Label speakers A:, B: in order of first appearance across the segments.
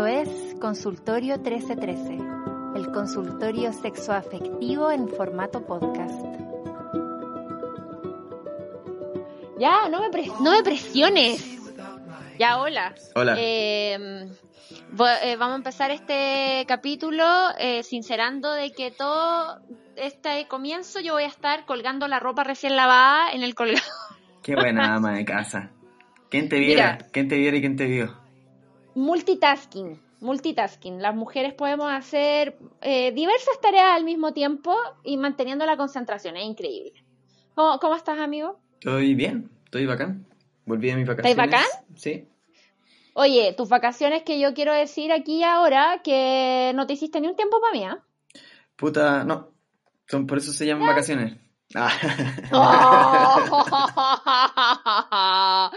A: Esto es Consultorio 1313, el consultorio sexoafectivo en formato podcast. Ya, no me, pres- no me presiones. Ya, hola.
B: Hola.
A: Eh, vo- eh, vamos a empezar este capítulo eh, sincerando de que todo este comienzo yo voy a estar colgando la ropa recién lavada en el colgador.
B: Qué buena ama de casa. ¿Quién te viera?
A: Mira.
B: ¿Quién te viera y quién te vio?
A: Multitasking, multitasking. Las mujeres podemos hacer eh, diversas tareas al mismo tiempo y manteniendo la concentración. Es increíble. ¿Cómo, cómo estás, amigo?
B: Estoy bien, estoy bacán. Volví de mis vacaciones.
A: bacán?
B: Sí.
A: Oye, tus vacaciones que yo quiero decir aquí y ahora que no te hiciste ni un tiempo para mí, ¿ah?
B: Puta, no. Son, por eso se llaman vacaciones. Ah.
A: Oh.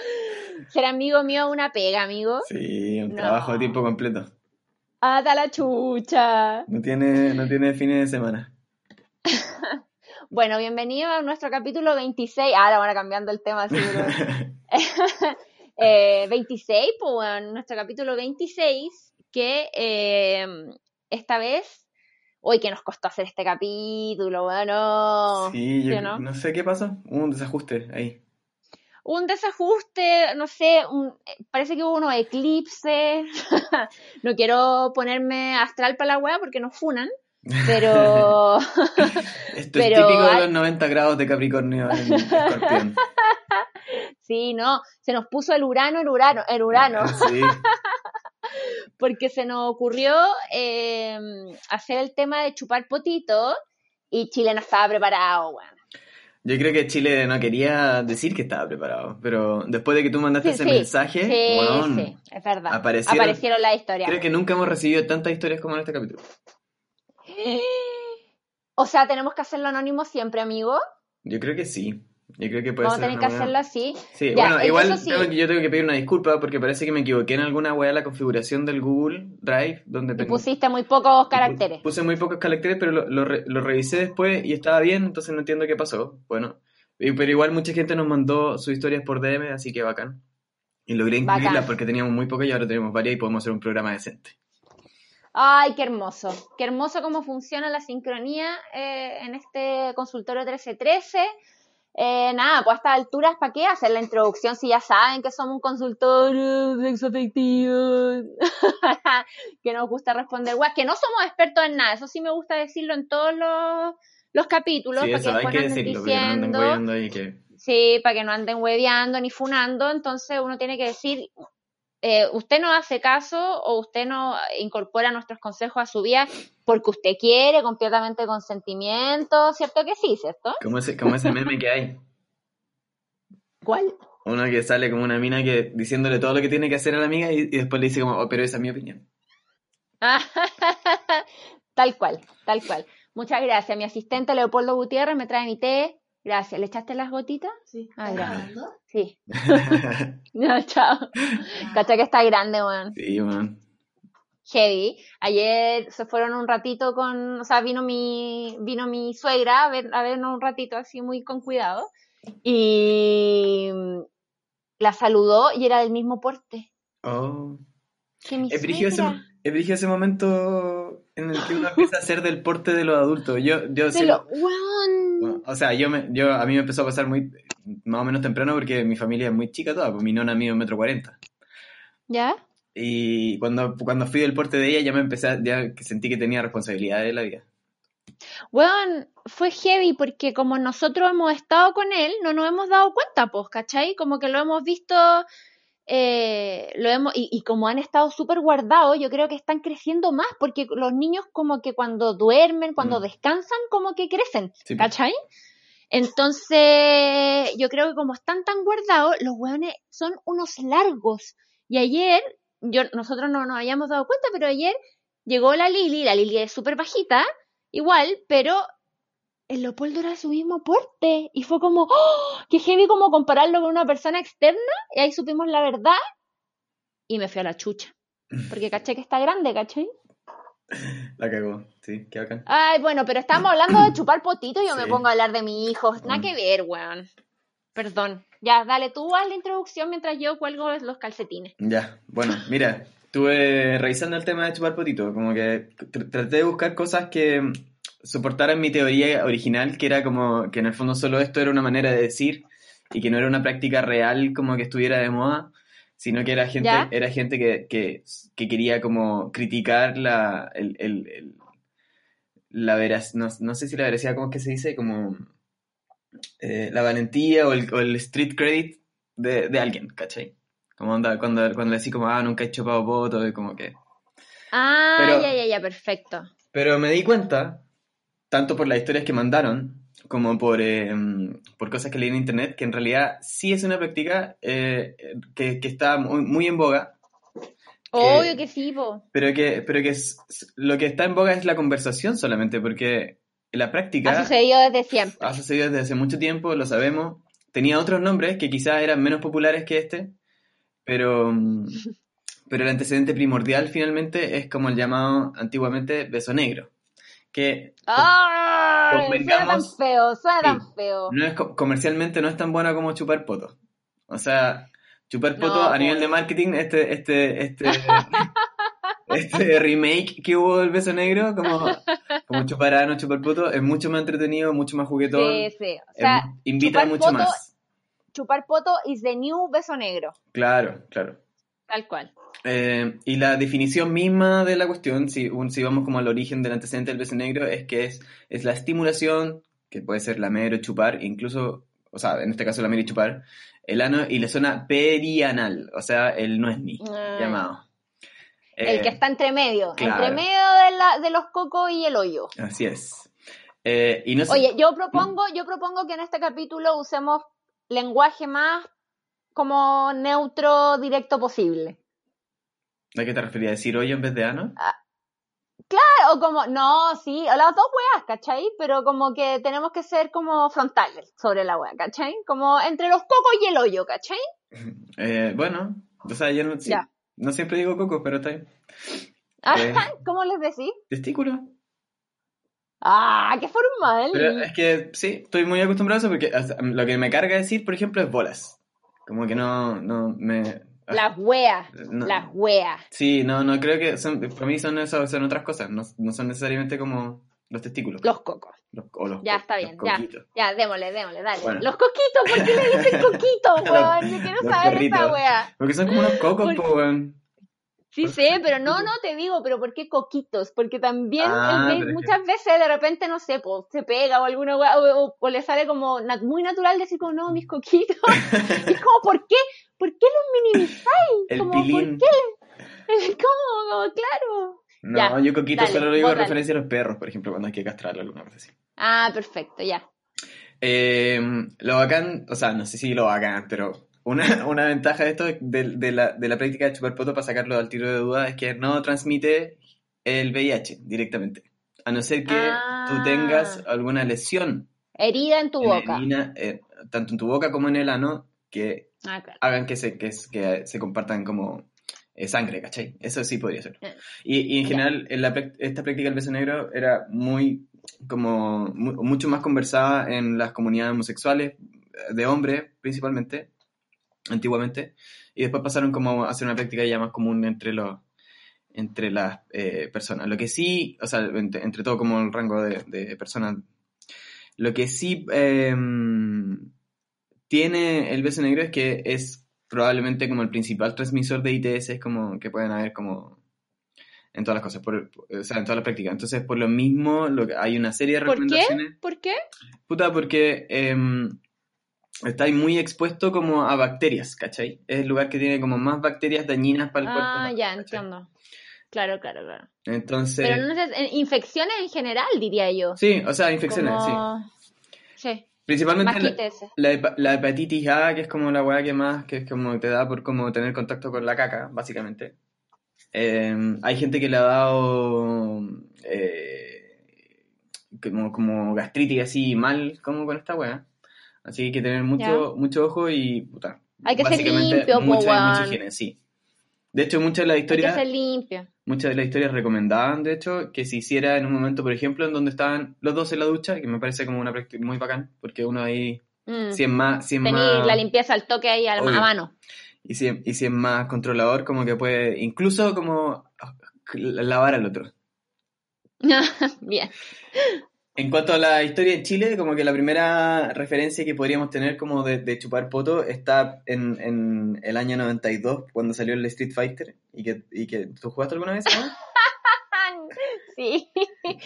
A: Ser amigo mío es una pega, amigo.
B: sí, un
A: No.
B: trabajo de tiempo completo.
A: Hasta la chucha.
B: No tiene, no tiene fines de semana.
A: Bueno, bienvenido a nuestro capítulo 26. Ahora van cambiando el tema así, bro. Eh, 26, pues bueno, nuestro capítulo 26, que eh, esta vez, hoy que nos costó hacer este capítulo, bueno,
B: sí, yo
A: ¿sí o no?
B: no? sé qué pasó. Hubo un desajuste ahí.
A: un desajuste, no sé, un- parece que hubo unos eclipses, no quiero ponerme astral para la wea porque nos funan, pero
B: Esto
A: Pero
B: es típico de los 90 grados de Capricornio en Escorpión.
A: sí, no, se nos puso el Urano, el Urano, el Urano.
B: Sí.
A: Porque se nos ocurrió eh, hacer el tema de chupar potito y Chile no estaba preparado, weón.
B: Yo creo que Chile no quería decir que estaba preparado, pero después de que tú mandaste
A: Sí,
B: ese
A: sí,
B: mensaje,
A: sí, es verdad.
B: aparecieron-
A: Aparecieron las historias.
B: creo que nunca hemos recibido tantas historias como en este capítulo.
A: O sea, tenemos que hacerlo anónimo siempre, amigo.
B: Yo creo que sí. Yo creo que puede
A: Vamos a tener que
B: buena-
A: hacerlo así.
B: Sí,
A: Ya,
B: bueno, igual
A: sí.
B: tengo yo tengo que pedir una disculpa porque parece que me equivoqué en alguna weá la configuración del Google Drive donde
A: Y
B: tengo-
A: pusiste muy pocos caracteres.
B: Puse muy pocos caracteres, pero lo, lo re- lo revisé después y estaba bien, entonces no entiendo qué pasó. Bueno, pero igual mucha gente nos mandó sus historias por DM, así que bacán. Y logré incluirlas
A: Bacán.
B: porque teníamos muy pocas y ahora tenemos varias y podemos hacer un programa decente.
A: Ay, qué hermoso. Qué hermoso cómo funciona la sincronía eh, en este consultorio 1313. Eh, nada, pues a estas alturas, ¿para qué hacer la introducción si ya saben que somos un consultorio sexoafectivo? que nos gusta responder guas, que no somos expertos en nada, eso sí me gusta decirlo en todos los, los capítulos,
B: Sí,
A: para
B: eso
A: que
B: hay
A: después
B: que
A: no anden
B: decirlo, porque no anden
A: diciendo,
B: weyando ahí que...
A: sí, para que no anden hueveando ni funando, entonces uno tiene que decir, eh, usted no hace caso o usted no incorpora nuestros consejos a su vida porque usted quiere, completamente consentimiento, ¿cierto que sí, cierto?
B: Como ese, como ese meme que hay.
A: ¿Cuál?
B: Uno que sale como una mina que diciéndole todo lo que tiene que hacer a la amiga y, y después le dice como, oh, pero esa es mi opinión.
A: tal cual, tal cual. Muchas gracias. Mi asistente Leopoldo Gutiérrez me trae mi té. Gracias. ¿Le echaste las gotitas?
C: Sí.
A: Ah,
C: ¿Estás
A: gracias.
C: grabando?
A: Sí. No, chao. Cacha que está grande, weón.
B: sí, man.
A: Heavy. Ayer se fueron un ratito con, o sea, vino mi, vino mi suegra a ver, a vernos un ratito así muy con cuidado. Y la saludó y era del mismo porte.
B: Oh.
A: Que mi
B: ese,
A: suegra.
B: momento en el que uno empieza a ser del porte de los adultos. Yo, yo
A: lo- weón.
B: Bueno, o sea, yo, me, yo a mí me empezó a pasar muy más o menos temprano porque mi familia es muy chica toda, pues mi nona mide un metro cuarenta.
A: ¿Ya?
B: Y cuando, cuando fui del porte de ella ya me empecé, a- ya que sentí que tenía responsabilidades de la vida.
A: Weón, fue heavy porque como nosotros hemos estado con él, no nos hemos dado cuenta, pues, ¿cachai? Como que lo hemos visto eh, lo hemos, y, y como han estado súper guardados, yo creo que están creciendo más, porque los niños como que cuando duermen, cuando
B: Mm.
A: descansan, como que crecen,
B: Sí.
A: ¿cachai? Entonces, yo creo que como están tan guardados, los hueones son unos largos. Y ayer, yo, nosotros no nos habíamos dado cuenta, pero ayer llegó la Lili, la Lili es súper bajita, igual, pero el Leopoldo era su mismo porte. Y fue como, ¡oh! que heavy como compararlo con una persona externa. Y ahí supimos la verdad. Y me fui a la chucha. Porque caché que está grande, ¿cachai?
B: La cagó, sí, qué bacán.
A: Ay, bueno, pero estábamos hablando de chupar potito y yo me pongo a hablar de mi hijo. Nada
B: Mm.
A: que ver, weón. Perdón. Ya, dale, tú haz la introducción mientras yo cuelgo los calcetines.
B: Ya, bueno, mira, estuve revisando el tema de chupar potito, como que tr- traté de buscar cosas que soportaran mi teoría original, que era como que en el fondo solo esto era una manera de decir y que no era una práctica real como que estuviera de moda, sino que era gente,
A: ¿Ya?
B: era gente que, que, que quería como criticar la, el, el, el- la veraz, no, no sé si la veracidad, ¿cómo es que se dice? Como eh, la valentía o el, o el street credit de, de alguien, ¿cachai? Como onda, cuando, cuando le decís como, ah, nunca he chupado poto, y como que...
A: Ah,
B: Pero-
A: ya, ya, ya, perfecto.
B: Pero me di cuenta, tanto por las historias que mandaron, como por, eh, por cosas que leí en internet, que en realidad sí es una práctica eh, que, que está muy, muy en boga,
A: Obvio que sí, po.
B: pero que, pero que es- lo que está en boga es la conversación solamente, porque la práctica
A: Ha sucedido desde siempre.
B: ha sucedido desde hace mucho tiempo, lo sabemos. Tenía otros nombres que quizás eran menos populares que este, pero, pero el antecedente primordial finalmente es como el llamado antiguamente beso negro, que
A: ¡Ay! Suena tan
B: Convengamos-
A: feo, suena
B: Sí.
A: tan feo.
B: no es, co- comercialmente no es tan buena como chupar poto. O sea, chupar
A: No,
B: poto a nivel de marketing, este, este, este, este remake que hubo del beso negro, como, como chupar ano, chupar poto, es mucho más entretenido, mucho más juguetón,
A: Sí, sí. O sea,
B: em, invita
A: chupar
B: mucho
A: poto-
B: más.
A: chupar poto is the new beso negro.
B: Claro, claro.
A: Tal cual.
B: Eh, y la definición misma de la cuestión, si, un- si vamos como al origen del antecedente del beso negro, es que es, es la estimulación, que puede ser lamer o chupar, incluso, o sea, en este caso lamer y chupar, el ano y la zona perianal, o sea, el no es ni
A: Ah.
B: llamado.
A: El
B: Eh,
A: que está entre medio.
B: claro.
A: Entre medio de, la, de los cocos y el hoyo.
B: Así es. Eh, y no sé-
A: Oye, yo propongo, yo propongo que en este capítulo usemos lenguaje más como neutro, directo posible.
B: ¿A qué te referías? ¿Decir hoyo en vez de ano?
A: O como, no, sí, o las dos weas, ¿cachai? Pero como que tenemos que ser como frontales sobre la wea, ¿cachai? Como entre los cocos y el hoyo, ¿cachai?
B: Eh, bueno, o sea, yo no, sí, no siempre digo coco, pero está bien.
A: Ah,
B: Eh.
A: ¿Cómo les decís?
B: Testículo.
A: Ah, qué formal.
B: Pero es que sí, estoy muy acostumbrado a eso porque lo que me carga decir, por ejemplo, es bolas. Como que no, no me...
A: Las weas,
B: no.
A: las weas.
B: Sí, no, no creo que son, para mí son, eso, son otras cosas, no, no son necesariamente como los testículos.
A: Los cocos.
B: Los- o los
A: Ya
B: co-
A: está bien, ya. Ya, démosle, démosle, dale.
B: Bueno.
A: Los coquitos, ¿por qué le dicen coquitos, weón? Yo quiero saber esa wea.
B: Porque son como unos cocos, weón.
A: Sí sé, pero no, no te digo, pero ¿por qué coquitos? Porque también
B: Ah,
A: el-
B: pero es que-
A: muchas veces de repente, no sé, se pega o alguna wea, o, o- o le sale como na- muy natural decir como, no, mis coquitos. Es como, ¿por qué? ¿Por qué los minimizáis?
B: El
A: como,
B: pilín.
A: ¿por qué? Como, como, claro.
B: No,
A: Ya,
B: yo coquito
A: dale,
B: solo lo digo en referencia a los perros, por ejemplo, cuando hay que castrarlo alguna vez así.
A: Ah, perfecto, ya.
B: Eh, lo bacán, o sea, no sé si lo bacán, pero una, una ventaja de esto, de, de la, de la práctica de chupar poto para sacarlo al tiro de duda, es que no transmite el VIH directamente. A no ser que
A: Ah.
B: tú tengas alguna lesión
A: Herida en tu
B: en
A: boca.
B: herida, eh, tanto en tu boca como en el ano, que
A: Ah, claro.
B: hagan que se, que, que se compartan como eh, sangre, ¿cachai? Eso sí podría ser.
A: Eh,
B: Y, y en general, en la esta práctica del beso negro era muy, como, mu- mucho más conversada en las comunidades homosexuales, eh, de hombres principalmente, antiguamente, y después pasaron como a hacer una práctica ya más común entre los entre las eh, personas. Lo que sí, o sea, entre, entre todo como el rango de, de personas, lo que sí eh, tiene el beso negro es que es probablemente como el principal transmisor de ITS, es como que pueden haber como en todas las cosas, por, o sea, en todas las prácticas. Entonces, por lo mismo, lo que, hay una serie de
A: ¿Por qué?
B: recomendaciones.
A: ¿Por qué?
B: Puta, porque em, estáis muy expuesto como a bacterias, ¿cachai? Es el lugar que tiene como más bacterias dañinas para el cuerpo.
A: Ah, ya,
B: ¿cachai?
A: entiendo. Claro, claro, claro.
B: Entonces,
A: Pero no sé, infecciones en general, diría yo.
B: sí, o sea, infecciones, sí.
A: Sí,
B: Principalmente la, hepatitis A, que es como la weá que más, que es como te da por como tener contacto con la caca, básicamente. Eh, hay gente que le ha dado eh, como, como gastritis así mal como con esta weá. Así que hay que tener mucho, mucho ojo y puta.
A: Hay que ser limpio,
B: mucha, mucha higiene, sí. De hecho, muchas de las
A: Hay que
B: historias
A: ser limpio.
B: muchas de las historias recomendaban, de hecho, que se hiciera en un momento, por ejemplo, en donde estaban los dos en la ducha, que me parece como una práctica muy bacán, porque uno ahí,
A: Mm.
B: si es más, si es
A: Tení
B: más,
A: la limpieza al toque ahí a, a
B: Obvio.
A: mano.
B: y si, y si es más controlador, como que puede, incluso como lavar al otro.
A: Bien.
B: En cuanto a la historia en Chile, como que la primera referencia que podríamos tener como de, de chupar poto está en, en el año 92, cuando salió el Street Fighter, y que, y que ¿tú jugaste alguna vez? no?
A: Sí.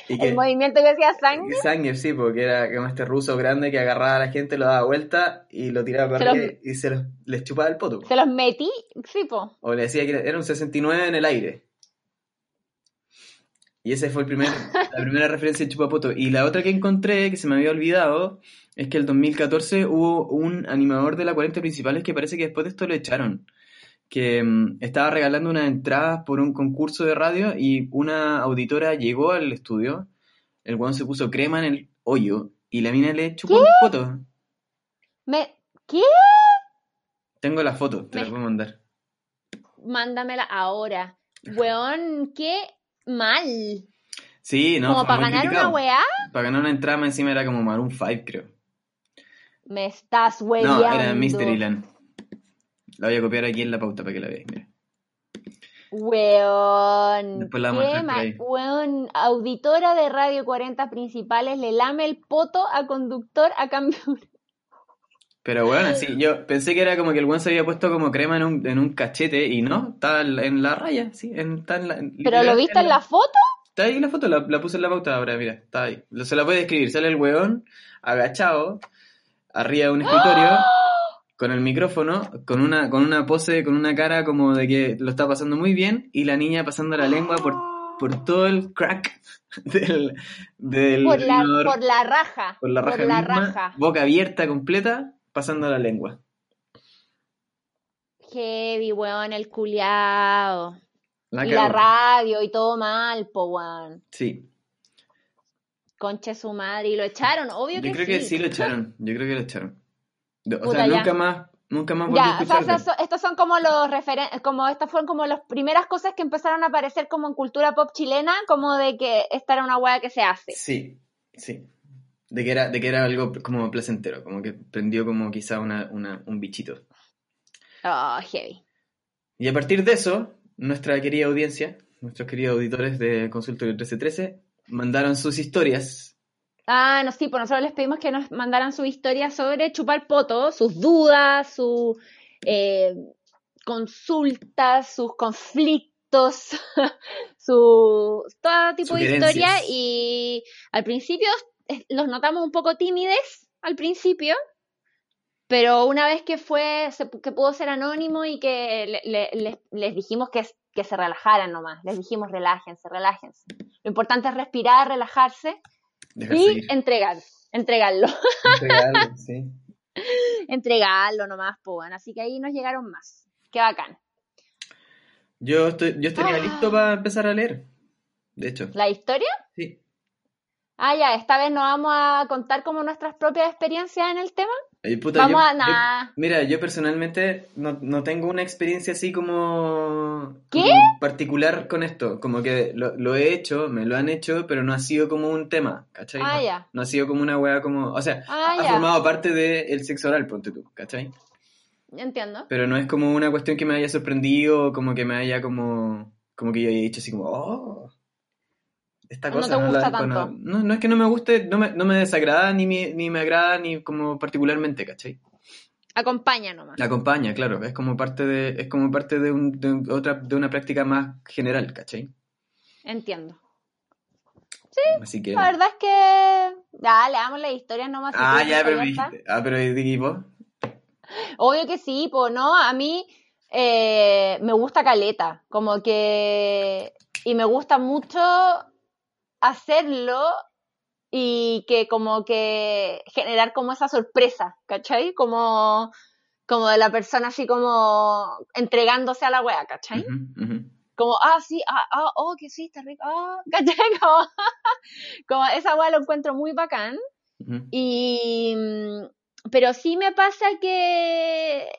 B: Y que,
A: El movimiento que hacía sangre.
B: Sangre, sí, porque era como este ruso grande que agarraba a la gente, lo daba vuelta y lo tiraba para arriba y se los, les chupaba el poto.
A: Se los metí. Sí, po.
B: O le decía que era- era un 69 en el aire. Y esa fue el primer, la primera referencia de chupapoto. Y la otra que encontré, que se me había olvidado, es que el 2014 hubo un animador de la 40 principales que parece que después de esto lo echaron. Que mm, estaba regalando unas entradas por un concurso de radio y una auditora llegó al estudio. El weón se puso crema en el hoyo y la mina le chupó poto.
A: Me... ¿Qué?
B: Tengo la foto, te la
A: Me-
B: puedo mandar.
A: Mándamela ahora. Weón, qué mal.
B: Sí, no,
A: Como para ganar
B: criticado.
A: una weá,
B: Para ganar una entrada encima era como Maroon 5, creo.
A: me estás hueveando.
B: No, era Mysteryland. La voy a copiar aquí en la pauta para que la veáis. mira.
A: Weón.
B: Después la vamos a.
A: Weón, auditora de Radio 40 principales le lame el poto a conductor a cambio.
B: Pero bueno, sí, yo pensé que era como que el buen se había puesto como crema en un, en un cachete y no, está en la- en raya, sí, en, está en la, en-
A: ¿Pero lo viste en la foto?
B: Está ahí la foto, la, la puse en la pauta ahora, mira, está ahí. Se la puede describir, sale el weón agachado, arriba de un escritorio, con el micrófono, con una, con una pose, con una cara como de que lo está pasando muy bien, y la niña pasando la lengua por, por todo el crack del, del
A: Por la, por la raja.
B: Por la raja
A: Por la
B: misma,
A: raja.
B: boca abierta completa, pasando la lengua.
A: Heavy, weón, el culiao.
B: La
A: y la radio y todo mal, po, weón.
B: Sí,
A: Conche su madre. Y lo echaron, obvio
B: yo
A: que
B: creo
A: sí.
B: que sí lo echaron, yo creo que lo echaron. O
A: Puta,
B: sea,
A: ya.
B: nunca más, nunca más volví a
A: Ya, o sea, son- estos son como los referen como estas fueron como las primeras cosas que empezaron a aparecer como en cultura pop chilena, como de que esta era una hueá que se hace.
B: Sí, sí. De que era, de que era algo como placentero, como que prendió como quizá una, una- un bichito.
A: Oh, heavy.
B: Y a partir de eso, nuestra querida audiencia, nuestros queridos auditores de Consultorio 1313, mandaron sus historias.
A: Ah, no, sí, pues nosotros les pedimos que nos mandaran su historia sobre chupar poto, sus dudas, sus eh, consultas, sus conflictos, su todo tipo de historia y al principio los notamos un poco tímides al principio, pero una vez que fue, se- que pudo ser anónimo y que le- le- les, les dijimos que, que se relajaran nomás, les dijimos relájense, relájense. Lo importante es respirar, relajarse y entregar, entregarlo,
B: Entregarlo, sí.
A: entregarlo nomás, bueno. Así que ahí nos llegaron más. Qué bacán.
B: Yo, estoy, yo estaría
A: Ah.
B: listo para empezar a leer. De hecho,
A: ¿La historia?
B: sí.
A: Ah, ya, esta vez nos vamos a contar como nuestras propias experiencias en el tema.
B: Eh, puta,
A: Vamos
B: yo-
A: a
B: yo-
A: nada.
B: mira, yo personalmente no, no tengo una experiencia así como,
A: ¿Qué?
B: como particular con esto. Como que lo, lo he hecho, me lo han hecho, pero no ha sido como un tema, ¿cachai?
A: Ah,
B: no,
A: ya.
B: no ha sido como una wea como... O sea,
A: Ah,
B: ha
A: ya.
B: formado parte del sexo oral, ponte tú, ¿cachai?
A: Entiendo.
B: Pero no es como una cuestión que me haya sorprendido, como que me haya como... Como que yo haya dicho así como, oh, esta
A: No
B: cosa.
A: te gusta
B: la
A: tanto.
B: No, no es que no me guste, no me, no me desagrada, ni me, ni me agrada, ni como particularmente, ¿cachai?
A: Acompaña nomás.
B: La acompaña, claro, es como parte de, es como parte de, un- de un- otra, de una práctica más general, ¿cachai?
A: Entiendo.
B: Así que...
A: La verdad es que. Ya, leamos las historias nomás.
B: Ah, ya, pero dijiste. Ah, pero ¿y vos?
A: Obvio que sí, pues no, a mí eh, me gusta caleta, como que, y me gusta mucho hacerlo y que como que generar como esa sorpresa, ¿cachai? Como, como de la persona así como entregándose a la wea, ¿cachai? Como, ah, sí, ah, ah, oh, que sí, está rico, ah, ¿cachai? Como, esa wea lo encuentro muy bacán. Y, pero sí me pasa que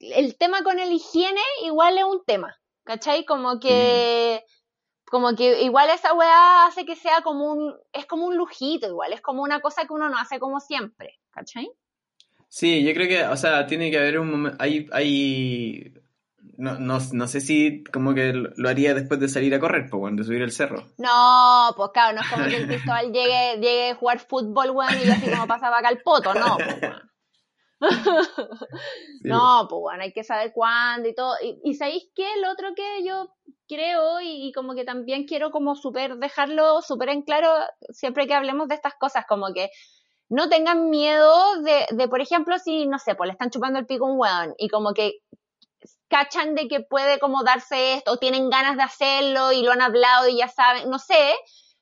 A: el tema con el higiene igual es un tema, ¿cachai? Como que como que igual esa weá hace que sea como un, es como un lujito igual, es como una cosa que uno no hace como siempre, ¿cachai?
B: Sí, yo creo que, o sea, tiene que haber un momento, hay, hay, no, no, no, sé si como que lo haría después de salir a correr, pues, de subir el cerro.
A: No, pues claro, no es como que el Cristóbal llegue, llegue a jugar fútbol, weón, y así como pasaba acá el poto, no, pues, no, pues bueno, hay que saber cuándo y todo. Y, y ¿sabéis qué? El otro que yo creo y, como que también quiero como súper dejarlo súper en claro siempre que hablemos de estas cosas, como que no tengan miedo de, de, por ejemplo, si, no sé, pues le están chupando el pico a un weón y como que cachan de que puede como darse esto o tienen ganas de hacerlo y lo han hablado y ya saben, no sé,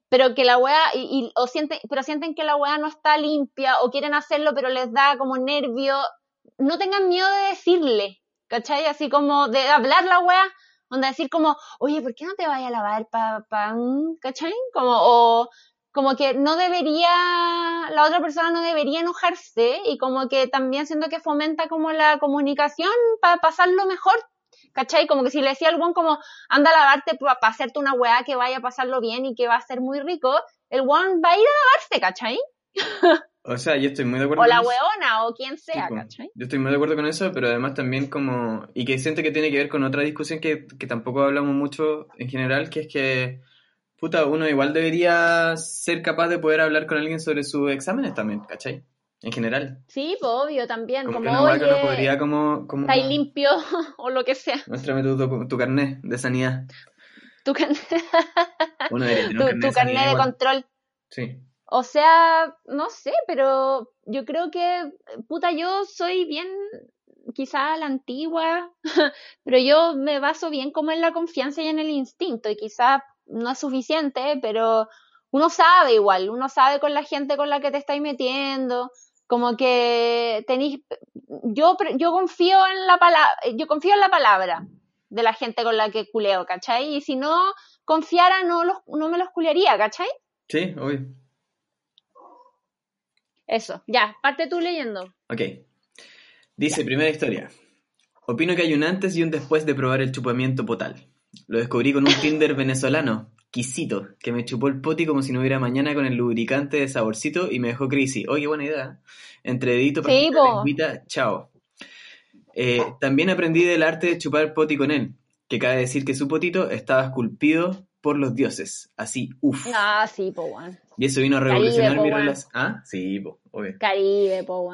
A: pero que la weá, y, o sienten, pero sienten que la weá no está limpia o quieren hacerlo pero les da como nervio, no tengan miedo de decirle, ¿cachai? Así como de hablar la weá, Onda decir como, oye, ¿por qué no te vayas a lavar para, pa, ¿cachai? Como, o como que no debería, la otra persona no debería enojarse y como que también siento que fomenta como la comunicación para pasarlo mejor, ¿cachai? Como que si le decía al como, anda a lavarte para hacerte una weá que vaya a pasarlo bien y que va a ser muy rico, el one va a ir a lavarse, ¿cachai?
B: O sea, yo estoy muy de acuerdo
A: O la weona, o quien sea, ¿cachai?
B: Yo estoy muy de acuerdo con eso, pero además también como... Y que siento que tiene que ver con otra discusión que, que tampoco hablamos mucho en general, que es que... Puta, uno igual debería ser capaz de poder hablar con alguien sobre sus exámenes también, ¿cachai? En general.
A: Sí, pues obvio, también.
B: Como,
A: como
B: que uno podría como... como
A: Está limpio, o lo que sea.
B: Muéstrame tu, tu, carnet de sanidad.
A: Tu, carnet tu, carnet de control.
B: Sí.
A: O sea, no sé, pero yo creo que, puta, yo soy bien, quizá la antigua, pero yo me baso bien como en la confianza y en el instinto, y quizá no es suficiente, pero uno sabe igual, uno sabe con la gente con la que te estáis metiendo, como que tenéis, yo, yo confío en la palabra, yo confío en la palabra de la gente con la que culeo, ¿cachai? Y si no confiara, no, los, no me los culearía, ¿cachai?
B: Sí, obvio.
A: Eso, ya, parte tú leyendo.
B: Ok. Dice, primera historia. Opino que hay un antes y un después de probar el chupamiento potal. Lo descubrí con un Tinder venezolano, Quisito, que me chupó el poti como si no hubiera mañana con el lubricante de saborcito y me dejó crisis. Oye, buena idea. Entre dedito,
A: sí,
B: chao. Eh, también aprendí del arte de chupar poti con él, que cabe decir que su potito estaba esculpido por los dioses. Así, uff.
A: Ah, sí, po,
B: Y eso vino a revolucionar mi relación. Ah, sí, po, obvio.
A: Caribe, po,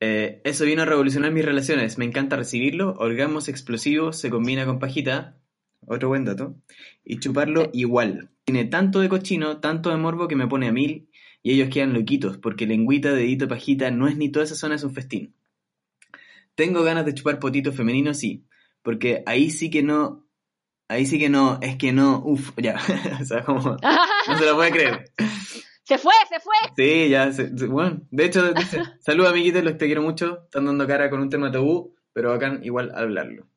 B: eh, eso vino a revolucionar mis relaciones. Me encanta recibirlo. Orgasmos explosivos se combina con pajita. Otro buen dato. Y chuparlo igual. Tiene tanto de cochino, tanto de morbo que me pone a mil. Y ellos quedan loquitos, porque lengüita, dedito, pajita, no es ni toda esa zona es un festín. Tengo ganas de chupar potito femenino, sí. Porque ahí sí que no Ahí sí que no, es que no, uff, ya, o sea, como, no se lo puede creer.
A: Se fue, se fue.
B: Sí, ya, bueno, de hecho, dice, saludos amiguitos, los te quiero mucho, están dando cara con un tema tabú, pero acá igual hablarlo.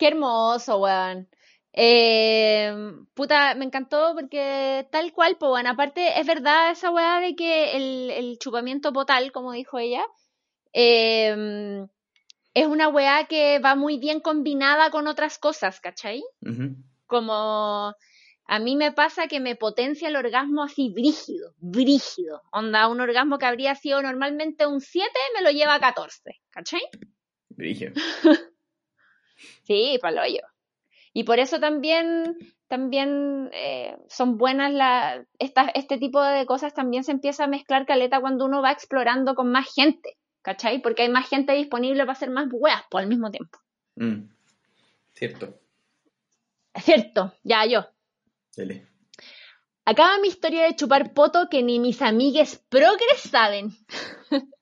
A: Qué hermoso, weón. Eh, puta, me encantó porque tal cual, pues bueno, aparte es verdad esa weá de que el, el chupamiento potal, como dijo ella, eh, es una weá que va muy bien combinada con otras cosas, ¿cachai? Como a mí me pasa que me potencia el orgasmo así brígido, brígido. Onda, un orgasmo que habría sido normalmente un 7 me lo lleva a 14, ¿cachai?
B: Brígido.
A: sí, palo yo. Y por eso también, también eh, son buenas la, este tipo de cosas también se empieza a mezclar caleta cuando uno va explorando con más gente. ¿cachai? Porque hay más gente disponible para hacer más weas por al mismo tiempo.
B: Mm. Cierto.
A: Cierto, ya yo.
B: Dele.
A: Acaba mi historia de chupar poto que ni mis amigues progres saben.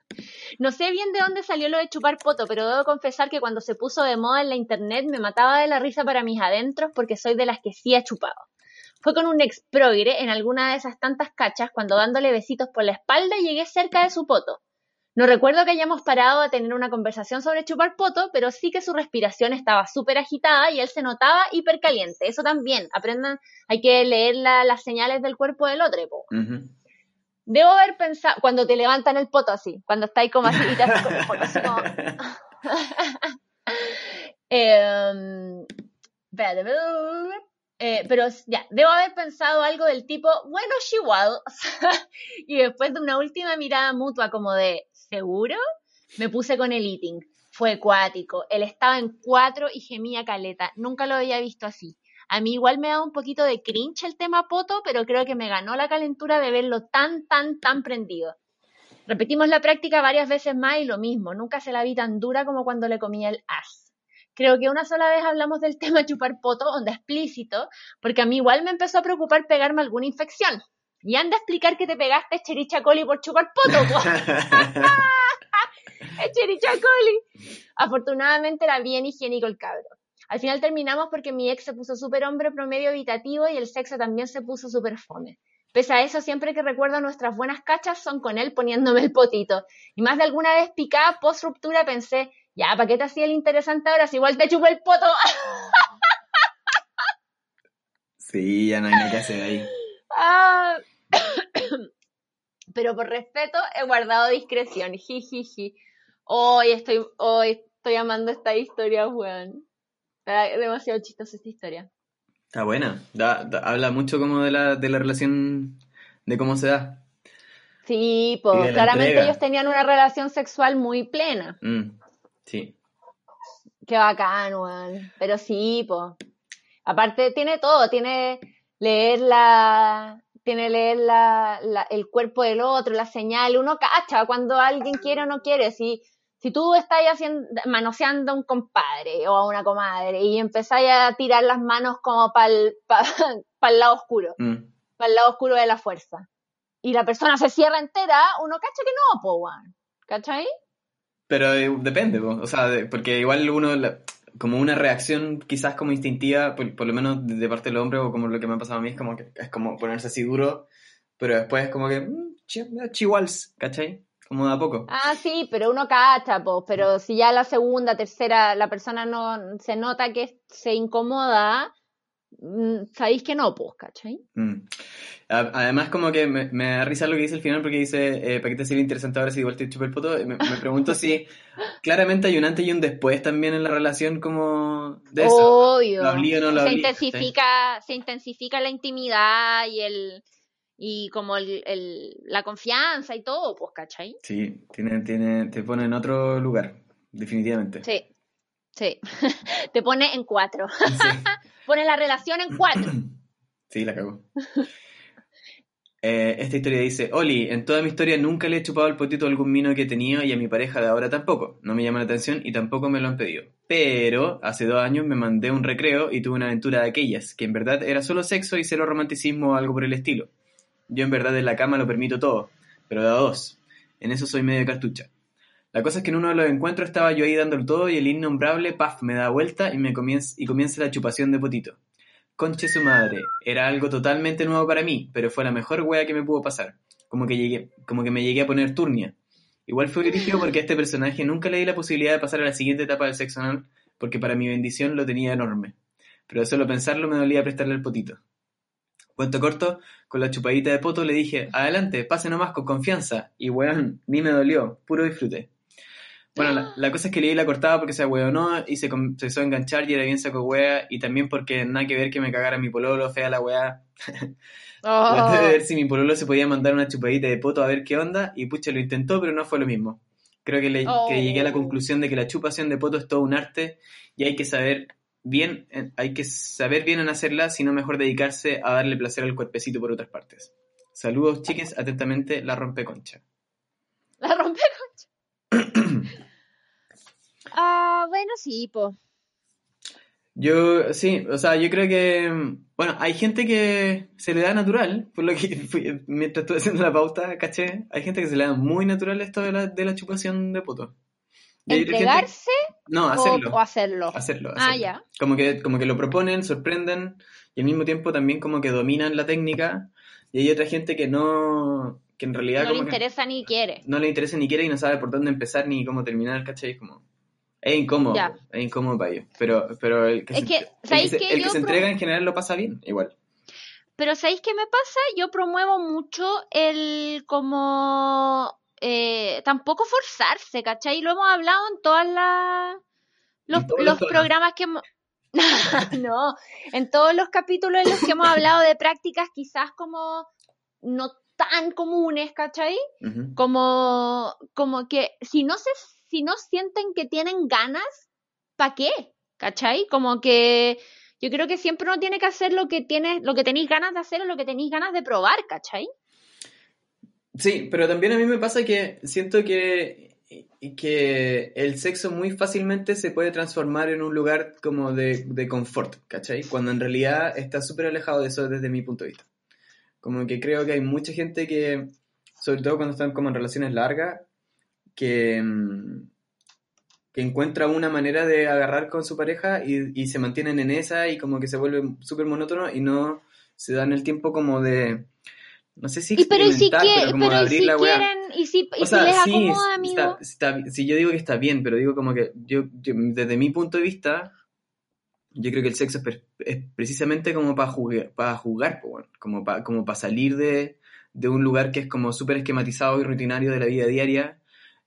A: No sé bien de dónde salió lo de chupar poto, pero debo confesar que cuando se puso de moda en la internet me mataba de la risa para mis adentros porque soy de las que sí ha chupado. Fue con un ex progre en alguna de esas tantas cachas cuando dándole besitos por la espalda llegué cerca de su poto. No recuerdo que hayamos parado a tener una conversación sobre chupar poto, pero sí que su respiración estaba súper agitada y él se notaba hipercaliente. Eso también, aprendan, hay que leer las señales del cuerpo del otro. Debo haber pensado, cuando te levantan el poto así, cuando estáis como así y te haces así como... eh, eh, pero ya, debo haber pensado algo del tipo, bueno, she was. y después de una última mirada mutua como de, ¿seguro? Me puse con el eating. Fue acuático. Él estaba en cuatro y gemía caleta. Nunca lo había visto así. A mí igual me da un poquito de cringe el tema poto, pero creo que me ganó la calentura de verlo tan, tan, tan prendido. Repetimos la práctica varias veces más y lo mismo, nunca se la vi tan dura como cuando le comía el as. Creo que una sola vez hablamos del tema chupar poto, onda explícito, porque a mí igual me empezó a preocupar pegarme alguna infección. Y anda a explicar que te pegaste chericha coli por chupar poto. chericha coli. Afortunadamente era bien higiénico el cabro. Al final terminamos porque mi ex se puso súper hombre promedio evitativo y el sexo también se puso súper fome. Pese a eso, siempre que recuerdo nuestras buenas cachas son con él poniéndome el potito. Y más de alguna vez picada post ruptura pensé, ya, ¿para qué te hacía el interesante ahora si igual te chupo el poto?
B: Sí, ya no hay nada que hacer ahí.
A: Ah. Pero por respeto he guardado discreción. Jijiji. Hoy estoy, hoy estoy amando esta historia, weón demasiado chistosa esta historia.
B: Está buena. habla mucho como de la, de la relación, de cómo se da.
A: Sí, pues claramente ellos tenían una relación sexual muy plena.
B: Mm, sí.
A: Qué bacán, weón. Pero sí, pues. Aparte tiene todo, tiene leer la, tiene leer la, el cuerpo del otro, la señal, uno cacha cuando alguien quiere o no quiere, si si tú estás haciendo, manoseando a un compadre o a una comadre y empezáis a tirar las manos como para el, lado oscuro, mm. para el lado oscuro de la fuerza, y la persona se cierra entera, uno cacha que no, po, ¿cachai?
B: Pero eh, depende, o sea, porque igual uno, como una reacción quizás como instintiva, por, lo menos de parte del hombre, o como lo que me ha pasado a mí, es como que es como ponerse así duro, pero después es como que, mmm, chihuals, ¿cachai? Como de a poco.
A: Ah, sí, pero uno cacha, pues, pero si ya la segunda, tercera, la persona no se nota que se incomoda, mm, sabéis que no, pues, ¿cachai?
B: Mm. Además, como que me, me, da risa lo que dice al final porque dice, eh, ¿para qué te sirve interesante ahora si igual te chupa el poto? Me, me pregunto si claramente hay un antes y un después también en la relación como de eso.
A: Obvio. ¿Lo no lo se, intensifica, se intensifica la intimidad y el y como el, el, la confianza y todo, pues, ¿cachai?
B: Sí, tiene, tiene, te pone en otro lugar, definitivamente.
A: Sí, sí. te pone en cuatro. pone la relación en cuatro.
B: sí, la cago. Eh, esta historia dice, Oli, en toda mi historia nunca le he chupado el potito a algún mino que he tenido y a mi pareja de ahora tampoco. No me llama la atención y tampoco me lo han pedido. Pero hace dos años me mandé un recreo y tuve una aventura de aquellas, que en verdad era solo sexo y cero romanticismo o algo por el estilo. Yo en verdad en la cama lo permito todo, pero de a dos. En eso soy medio cartucha. La cosa es que en uno de los encuentros estaba yo ahí dándolo todo y el innombrable, paf, me da vuelta y, me comienza, y comienza la chupación de potito. Conche su madre, era algo totalmente nuevo para mí, pero fue la mejor wea que me pudo pasar. Como que, llegué, como que me llegué a poner turnia. Igual fue dirigido porque a este personaje nunca le di la posibilidad de pasar a la siguiente etapa del sexo anal, porque para mi bendición lo tenía enorme. Pero de solo pensarlo me dolía prestarle el potito. Cuento corto, con la chupadita de poto le dije, adelante, pase nomás con confianza. Y weón, ni me dolió, puro disfrute. Bueno, la, cosa es que le di la cortada porque se no y se empezó a enganchar y era bien saco wea. Y también porque nada que ver que me cagara mi pololo, fea la wea. Oh. de ver si mi pololo se podía mandar una chupadita de poto a ver qué onda. Y pucha, lo intentó, pero no fue lo mismo. Creo que, le, que llegué a la oh. conclusión de que la chupación de poto es todo un arte y hay que saber bien, eh, hay que saber bien en hacerla, sino mejor dedicarse a darle placer al cuerpecito por otras partes. Saludos, chiques, atentamente, la rompeconcha.
A: La rompeconcha. ah, bueno, sí, po.
B: Yo, sí, o sea, yo creo que, bueno, hay gente que se le da natural, por lo que fui- mientras estuve haciendo la pauta, caché, hay gente que se le da muy natural esto de la, de la chupación de poto. Y hay otra gente-
A: ¿Entregarse
B: No,
A: o,
B: hacerlo.
A: o hacerlo?
B: Hacerlo,
A: Ah, ya.
B: Como que, como que lo proponen, sorprenden y al mismo tiempo también como que dominan la técnica y hay otra gente que no, que en realidad
A: No le
B: que
A: interesa ni quiere.
B: no le interesa ni quiere y no sabe por dónde empezar ni cómo terminar, ¿cachai? Como, es incómodo,
A: Ya.
B: es incómodo para ellos, pero, pero el que,
A: Es
B: se,
A: que,
B: el que
A: ¿sabéis
B: se-
A: qué?
B: el que
A: Yo
B: se
A: pro-
B: entrega en general lo pasa bien, igual.
A: Pero ¿sabéis qué me pasa? Yo promuevo mucho el como eh, tampoco forzarse, ¿cachai? Lo hemos hablado en todas las los, programas que hemos no, en todos los capítulos en los que hemos hablado de prácticas quizás como no tan comunes, ¿cachai? Como, como que si no se, si no sienten que tienen ganas, ¿para qué? ¿Cachai? Como que yo creo que siempre uno tiene que hacer lo que tienes, lo que tenéis ganas de hacer o lo que tenéis ganas de probar, ¿cachai?
B: Sí, pero también a mí me pasa que siento que, que el sexo muy fácilmente se puede transformar en un lugar como de, de confort, ¿cachai? Cuando en realidad está súper alejado de eso desde mi punto de vista. Como que creo que hay mucha gente que, sobre todo cuando están como en relaciones largas, que, mm, que encuentra una manera de agarrar con su pareja y, y se mantienen en esa y como que se vuelve súper monótono y no se dan el tiempo como de... No sé si
A: Y pero y si,
B: experimentar,
A: que-
B: pero
A: si quieren, y si, y
B: O
A: si
B: sea,
A: les
B: sí,
A: acomoda,
B: está-
A: amigo.
B: está- sí, yo digo que está bien, pero digo como que yo, yo- desde mi punto de vista, yo creo que el sexo es, per- es precisamente como para jugar, para jugar como para como pa salir de, de un lugar que es como súper esquematizado y rutinario de la vida diaria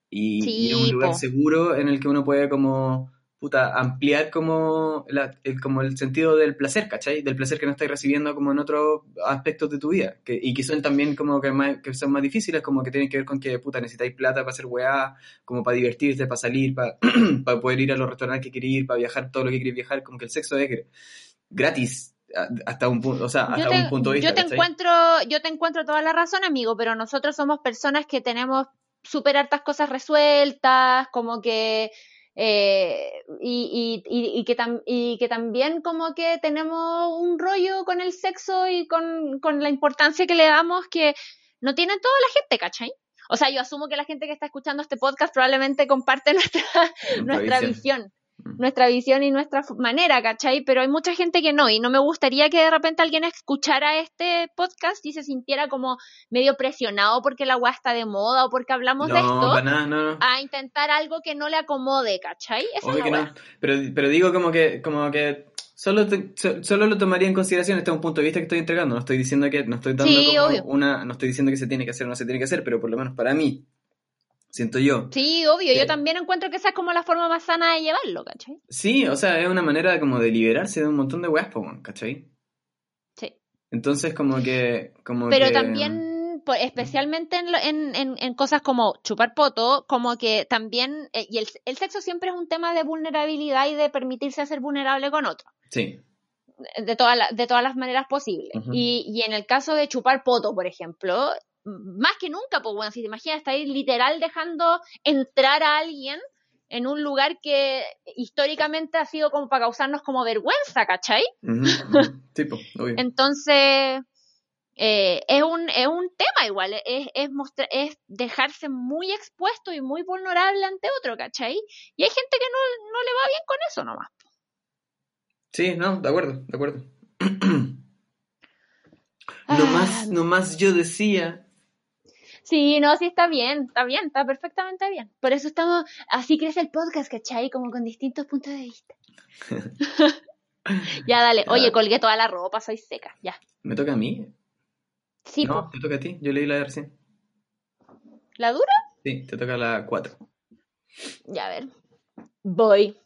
B: y, un lugar
A: po.
B: seguro en el que uno puede como puta, ampliar como, la- el, como el sentido del placer, ¿cachai? Del placer que no estás recibiendo como en otros aspectos de tu vida, que, y que son también como que, más, que son más difíciles, como que tienen que ver con que, puta, necesitáis plata para hacer weá, como para divertirte, para salir, para, para poder ir a los restaurantes que queréis ir, para viajar todo lo que queréis viajar, como que el sexo es gr- gratis hasta un punto, o sea, hasta
A: te,
B: un punto de vista,
A: yo te
B: ¿cachai?
A: encuentro, yo te encuentro toda la razón, amigo, pero nosotros somos personas que tenemos súper hartas cosas resueltas, como que eh, y, y, y, y que tam- y que también como que tenemos un rollo con el sexo y con, con la importancia que le damos que no tiene toda la gente, ¿cachai? O sea, yo asumo que la gente que está escuchando este podcast probablemente comparte nuestra, nuestra visión. Nuestra visión y nuestra manera, ¿cachai? Pero hay mucha gente que no, y no me gustaría que de repente alguien escuchara este podcast y se sintiera como medio presionado porque la weá está de moda o porque hablamos
B: No,
A: de esto,
B: para nada, no, no.
A: a intentar algo que no le acomode, ¿cachai? Esa es
B: que no. Pero, pero digo como que, como que solo, te- so- solo lo tomaría en consideración este es un punto de vista que estoy entregando. No estoy diciendo que, no estoy dando
A: Sí,
B: como una, no estoy diciendo que se tiene que hacer o no se tiene que hacer, pero por lo menos para mí, siento yo.
A: Sí, obvio, yo también encuentro que esa es como la forma más sana de llevarlo, ¿cachai?
B: Sí, o sea, es una manera como de liberarse de un montón de weas, ¿cachai?
A: Sí.
B: Entonces como que, como
A: Pero
B: que-
A: también, por- especialmente en, en, en, en cosas como chupar poto, como que también, eh, y el, el sexo siempre es un tema de vulnerabilidad y de permitirse ser vulnerable con otro.
B: Sí,
A: de todas la- de todas las maneras posibles. Y, y en el caso de chupar poto, por ejemplo, más que nunca, pues bueno, si te imaginas, estáis literal dejando entrar a alguien en un lugar que históricamente ha sido como para causarnos como vergüenza, ¿cachai?
B: Ujú, ujú. Sí, po, obvio.
A: Entonces, eh, es, un, es un tema igual, es, es, mostra- es dejarse muy expuesto y muy vulnerable ante otro, ¿cachai? Y hay gente que no, no le va bien con eso nomás.
B: Sí, no, de acuerdo, de acuerdo.
A: Ah.
B: No más, no más yo decía.
A: Sí, no, sí está bien, está bien, está perfectamente bien. Por eso estamos, así crece el podcast, ¿cachai? Como con distintos puntos de vista. ya, dale.
B: Ya.
A: Oye, colgué toda la ropa, soy seca, ya.
B: ¿Me toca a mí?
A: Sí,
B: no,
A: po.
B: te toca a ti. Yo leí la de recién.
A: ¿La dura?
B: Sí, te toca la 4.
A: Ya, a ver. Voy.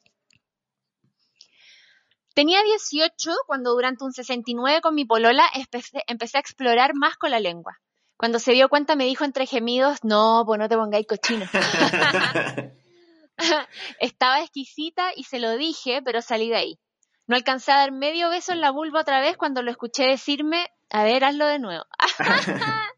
A: Tenía 18 cuando durante un 69 con mi polola empecé, empecé a explorar más con la lengua. Cuando se dio cuenta me dijo entre gemidos, no, pues no te pongáis cochino. Estaba exquisita y se lo dije, pero salí de ahí. No alcancé a dar medio beso en la vulva otra vez cuando lo escuché decirme, a ver, hazlo de nuevo.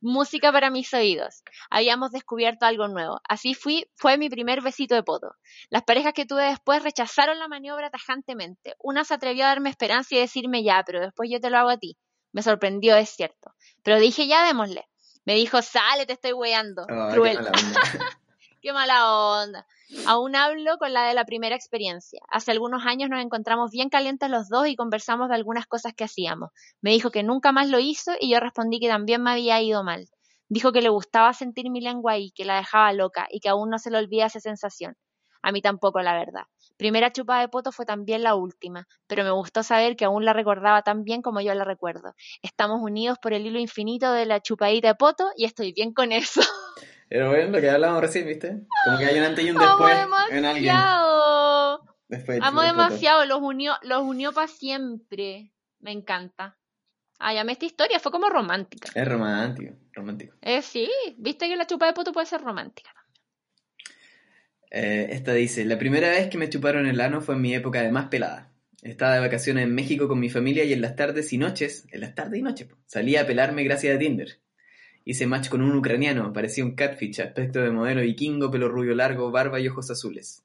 A: Música para mis oídos. Habíamos descubierto algo nuevo. Así fui, fue mi primer besito de poto. Las parejas que tuve después rechazaron la maniobra tajantemente. Una se atrevió a darme esperanza y decirme ya, pero después yo te lo hago a ti. Me sorprendió, es cierto. Pero dije ya, démosle. Me dijo, sale, te estoy weando. Cruel. qué mala onda. Aún hablo con la de la primera experiencia. Hace algunos años nos encontramos bien calientes los dos y conversamos de algunas cosas que hacíamos. Me dijo que nunca más lo hizo y yo respondí que también me había ido mal. Dijo que le gustaba sentir mi lengua y que la dejaba loca y que aún no se le olvida esa sensación. A mí tampoco, la verdad. Primera chupa de poto fue también la última, pero me gustó saber que aún la recordaba tan bien como yo la recuerdo. Estamos unidos por el hilo infinito de la chupadita de poto y estoy bien con eso.
B: Pero bueno, lo que hablábamos recién, ¿viste? Como que hay un antes y un después en alguien.
A: Después Amo demasiado, los unió, los unió para siempre. Me encanta. Ay, amé esta historia, fue como romántica.
B: Es romántico, romántico.
A: Eh, sí, viste que la chupa de poto puede ser romántica.
B: Eh, esta dice, la primera vez que me chuparon el ano fue en mi época de más pelada. Estaba de vacaciones en México con mi familia y en las tardes y noches, en las tardes y noches, salía a pelarme gracias a Tinder. Hice match con un ucraniano, parecía un catfish, aspecto de modelo vikingo, pelo rubio largo, barba y ojos azules.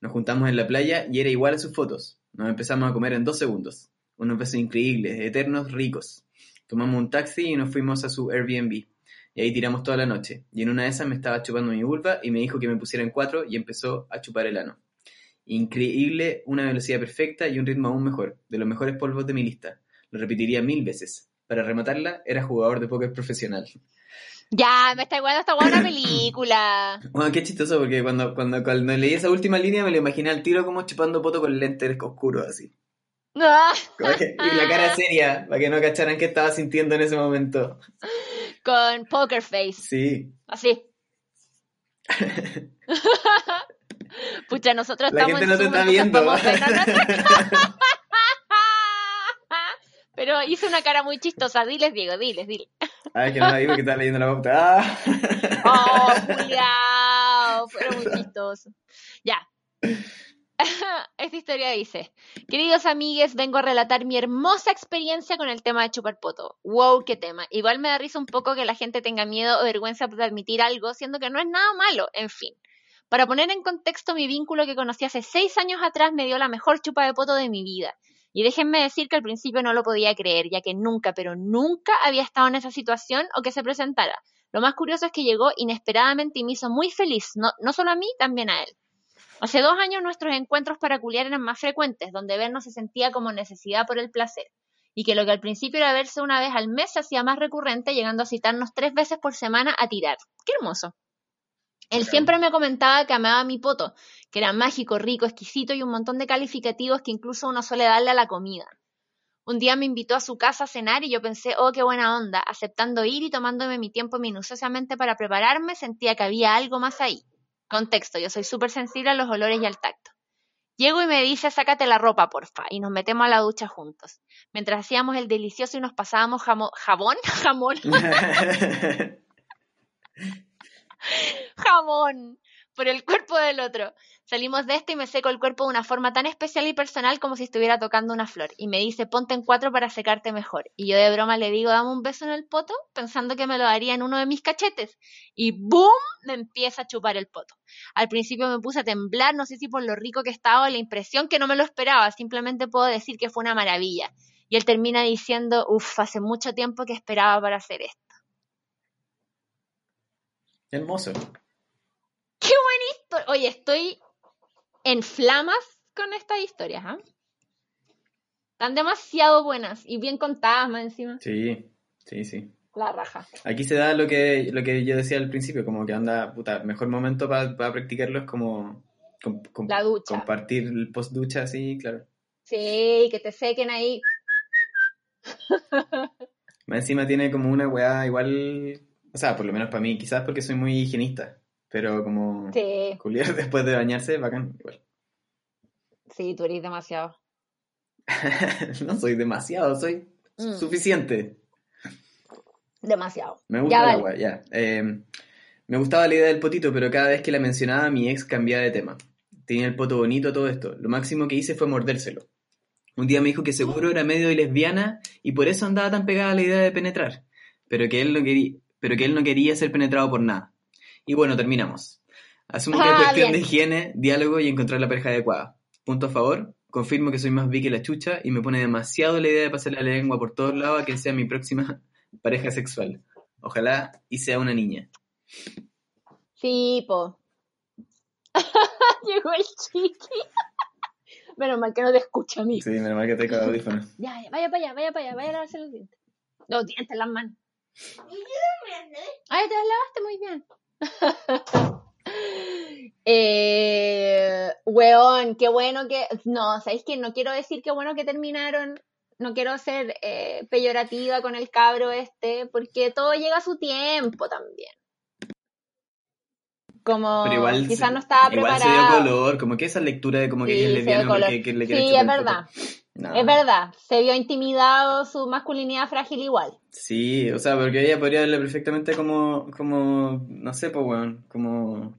B: Nos juntamos en la playa y era igual a sus fotos. Nos empezamos a comer en dos segundos. Unos besos increíbles, eternos, ricos. Tomamos un taxi y nos fuimos a su Airbnb. Y ahí tiramos toda la noche. Y en una de esas me estaba chupando mi vulva y me dijo que me pusiera en cuatro y empezó a chupar el ano. Increíble, una velocidad perfecta y un ritmo aún mejor. De los mejores polvos de mi lista. Lo repetiría mil veces. Para rematarla, era jugador de póker profesional.
A: Ya, me está igual esta buena película.
B: Bueno, qué chistoso, porque cuando, cuando, cuando leí esa última línea me lo imaginé al tiro como chupando poto con lentes oscuros así. y la cara seria, para que no cacharan qué estaba sintiendo en ese momento.
A: Con poker face.
B: Sí.
A: Así. Pucha, nosotros
B: la
A: estamos
B: gente no te está viendo.
A: Pero hice una cara muy chistosa. Diles, Diego, diles, diles.
B: Ay, que no la digo que estás leyendo la pauta.
A: ¡Ah! ¡Oh, cuidado! Fueron muy chistosos. Ya. Esta historia dice: Queridos amigues, vengo a relatar mi hermosa experiencia con el tema de chupar poto. ¡Wow! ¡Qué tema! Igual me da risa un poco que la gente tenga miedo o vergüenza de admitir algo, siendo que no es nada malo. En fin. Para poner en contexto mi vínculo que conocí hace seis años atrás, me dio la mejor chupa de poto de mi vida. Y déjenme decir que al principio no lo podía creer, ya que nunca, pero nunca había estado en esa situación o que se presentara. Lo más curioso es que llegó inesperadamente y me hizo muy feliz, no, no solo a mí, también a él. Hace dos años nuestros encuentros para culiar eran más frecuentes, donde vernos se sentía como necesidad por el placer, y que lo que al principio era verse una vez al mes se hacía más recurrente, llegando a citarnos tres veces por semana a tirar. ¡Qué hermoso! Él siempre me comentaba que amaba mi poto, que era mágico, rico, exquisito y un montón de calificativos que incluso uno suele darle a la comida. Un día me invitó a su casa a cenar y yo pensé, oh, qué buena onda. Aceptando ir y tomándome mi tiempo minuciosamente para prepararme, sentía que había algo más ahí. Contexto, yo soy súper sensible a los olores y al tacto. Llego y me dice, sácate la ropa, porfa, y nos metemos a la ducha juntos. Mientras hacíamos el delicioso y nos pasábamos jabón, jamón, jamón por el cuerpo del otro. Salimos de este y me seco el cuerpo de una forma tan especial y personal como si estuviera tocando una flor. Y me dice, ponte en cuatro para secarte mejor. Y yo de broma le digo, dame un beso en el poto, pensando que me lo daría en uno de mis cachetes. Y ¡boom! Me empieza a chupar el poto. Al principio me puse a temblar, no sé si por lo rico que estaba o la impresión que no me lo esperaba. Simplemente puedo decir que fue una maravilla. Y él termina diciendo, uff, hace mucho tiempo que esperaba para hacer esto.
B: Hermoso.
A: ¡Qué buena historia! Oye, estoy en flamas con estas historias, ¿ah? Están demasiado buenas y bien contadas más encima.
B: Sí, sí, sí.
A: La raja.
B: Aquí se da lo que, lo que yo decía al principio, como que anda, puta, mejor momento para practicarlo es como
A: la ducha.
B: compartir el post ducha, sí, claro.
A: Sí, que te sequen ahí.
B: Más encima tiene como una weá igual o sea, por lo menos para mí, quizás porque soy muy higienista, pero como
A: sí.
B: después de bañarse, bacán, igual.
A: Sí, tú eres demasiado.
B: no soy demasiado, soy mm. suficiente.
A: Demasiado.
B: Me gusta el agua, ya. Em, me gustaba la idea del potito, pero cada vez que la mencionaba mi ex cambiaba de tema. Tenía el poto bonito, todo esto. Lo máximo que hice fue mordérselo. Un día me dijo que seguro era medio lesbiana y por eso andaba tan pegada a la idea de penetrar. Pero que él no quería, pero que él no quería ser penetrado por nada. Y bueno, terminamos. Asumo que
A: Ah,
B: es cuestión
A: bien.
B: de higiene, diálogo y encontrar la pareja adecuada. Punto a favor. Confirmo que soy más vi que la chucha y me pone demasiado la idea de pasar la lengua por todos lados a quien sea mi próxima pareja sexual. Ojalá y sea una niña.
A: Sí, po. Llegó el chiqui. Menos mal que no te escucha a mí.
B: Sí, menos mal que te cago audífono.
A: Ya, ya, vaya para allá, vaya para allá, vaya a lavarse los dientes. Los dientes, las manos. Ay, te las lavaste muy bien. Eh, weón, qué bueno que. No, sabéis que no quiero decir qué bueno que terminaron. No quiero ser eh, peyorativa con el cabro este, porque todo llega a su tiempo también. Como
B: igual,
A: quizás no estaba
B: igual se dio
A: preparado.
B: color, como que esa lectura de como que
A: Sí,
B: es lesbiana
A: color.
B: porque que le
A: Sí, es
B: poto. No.
A: Es verdad, se vio intimidado su masculinidad frágil igual.
B: Sí, o sea, porque ella podría verle perfectamente como, como, no sé, pues, weón, como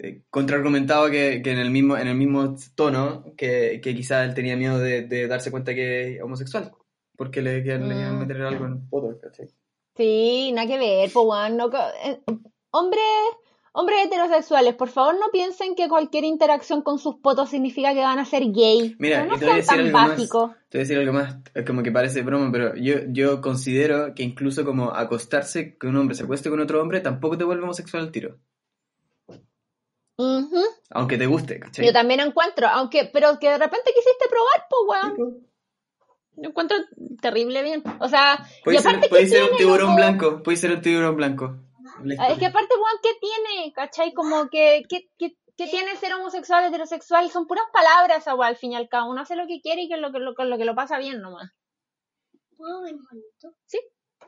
B: eh, contraargumentado que, que en el mismo, en el mismo tono que, que quizá él tenía miedo de, de darse cuenta que es homosexual, porque le le querían
A: Mm.
B: meter algo en el poto, ¿cachai?
A: Sí, nada que ver, pues weón, no eh, hombres, hombres heterosexuales, por favor no piensen que cualquier interacción con sus potos significa que van a ser gay.
B: Mira,
A: no
B: y te voy a
A: sean
B: decir
A: tan
B: algo más.
A: básicos.
B: Te voy a decir algo más, es como que parece broma, pero yo, yo considero que incluso como acostarse, que un hombre se acueste con otro hombre, tampoco te vuelve homosexual al tiro, aunque te guste, ¿cachai?
A: Yo también encuentro, aunque, pero que de repente quisiste probar, pues weón. Yo encuentro terrible bien. O sea,
B: Puede ser, puede ser un tiburón
A: loco?
B: blanco, puede ser un tiburón blanco.
A: Ah, Es que aparte, weón, ¿qué tiene? ¿Cachai? Como que, ¿qué, qué, qué tiene ser homosexual, heterosexual? Son puras palabras, agua, al fin y al cabo. Uno hace lo que quiere y que lo que lo, con lo que lo pasa bien nomás.
C: ¿Puedo ver bonito?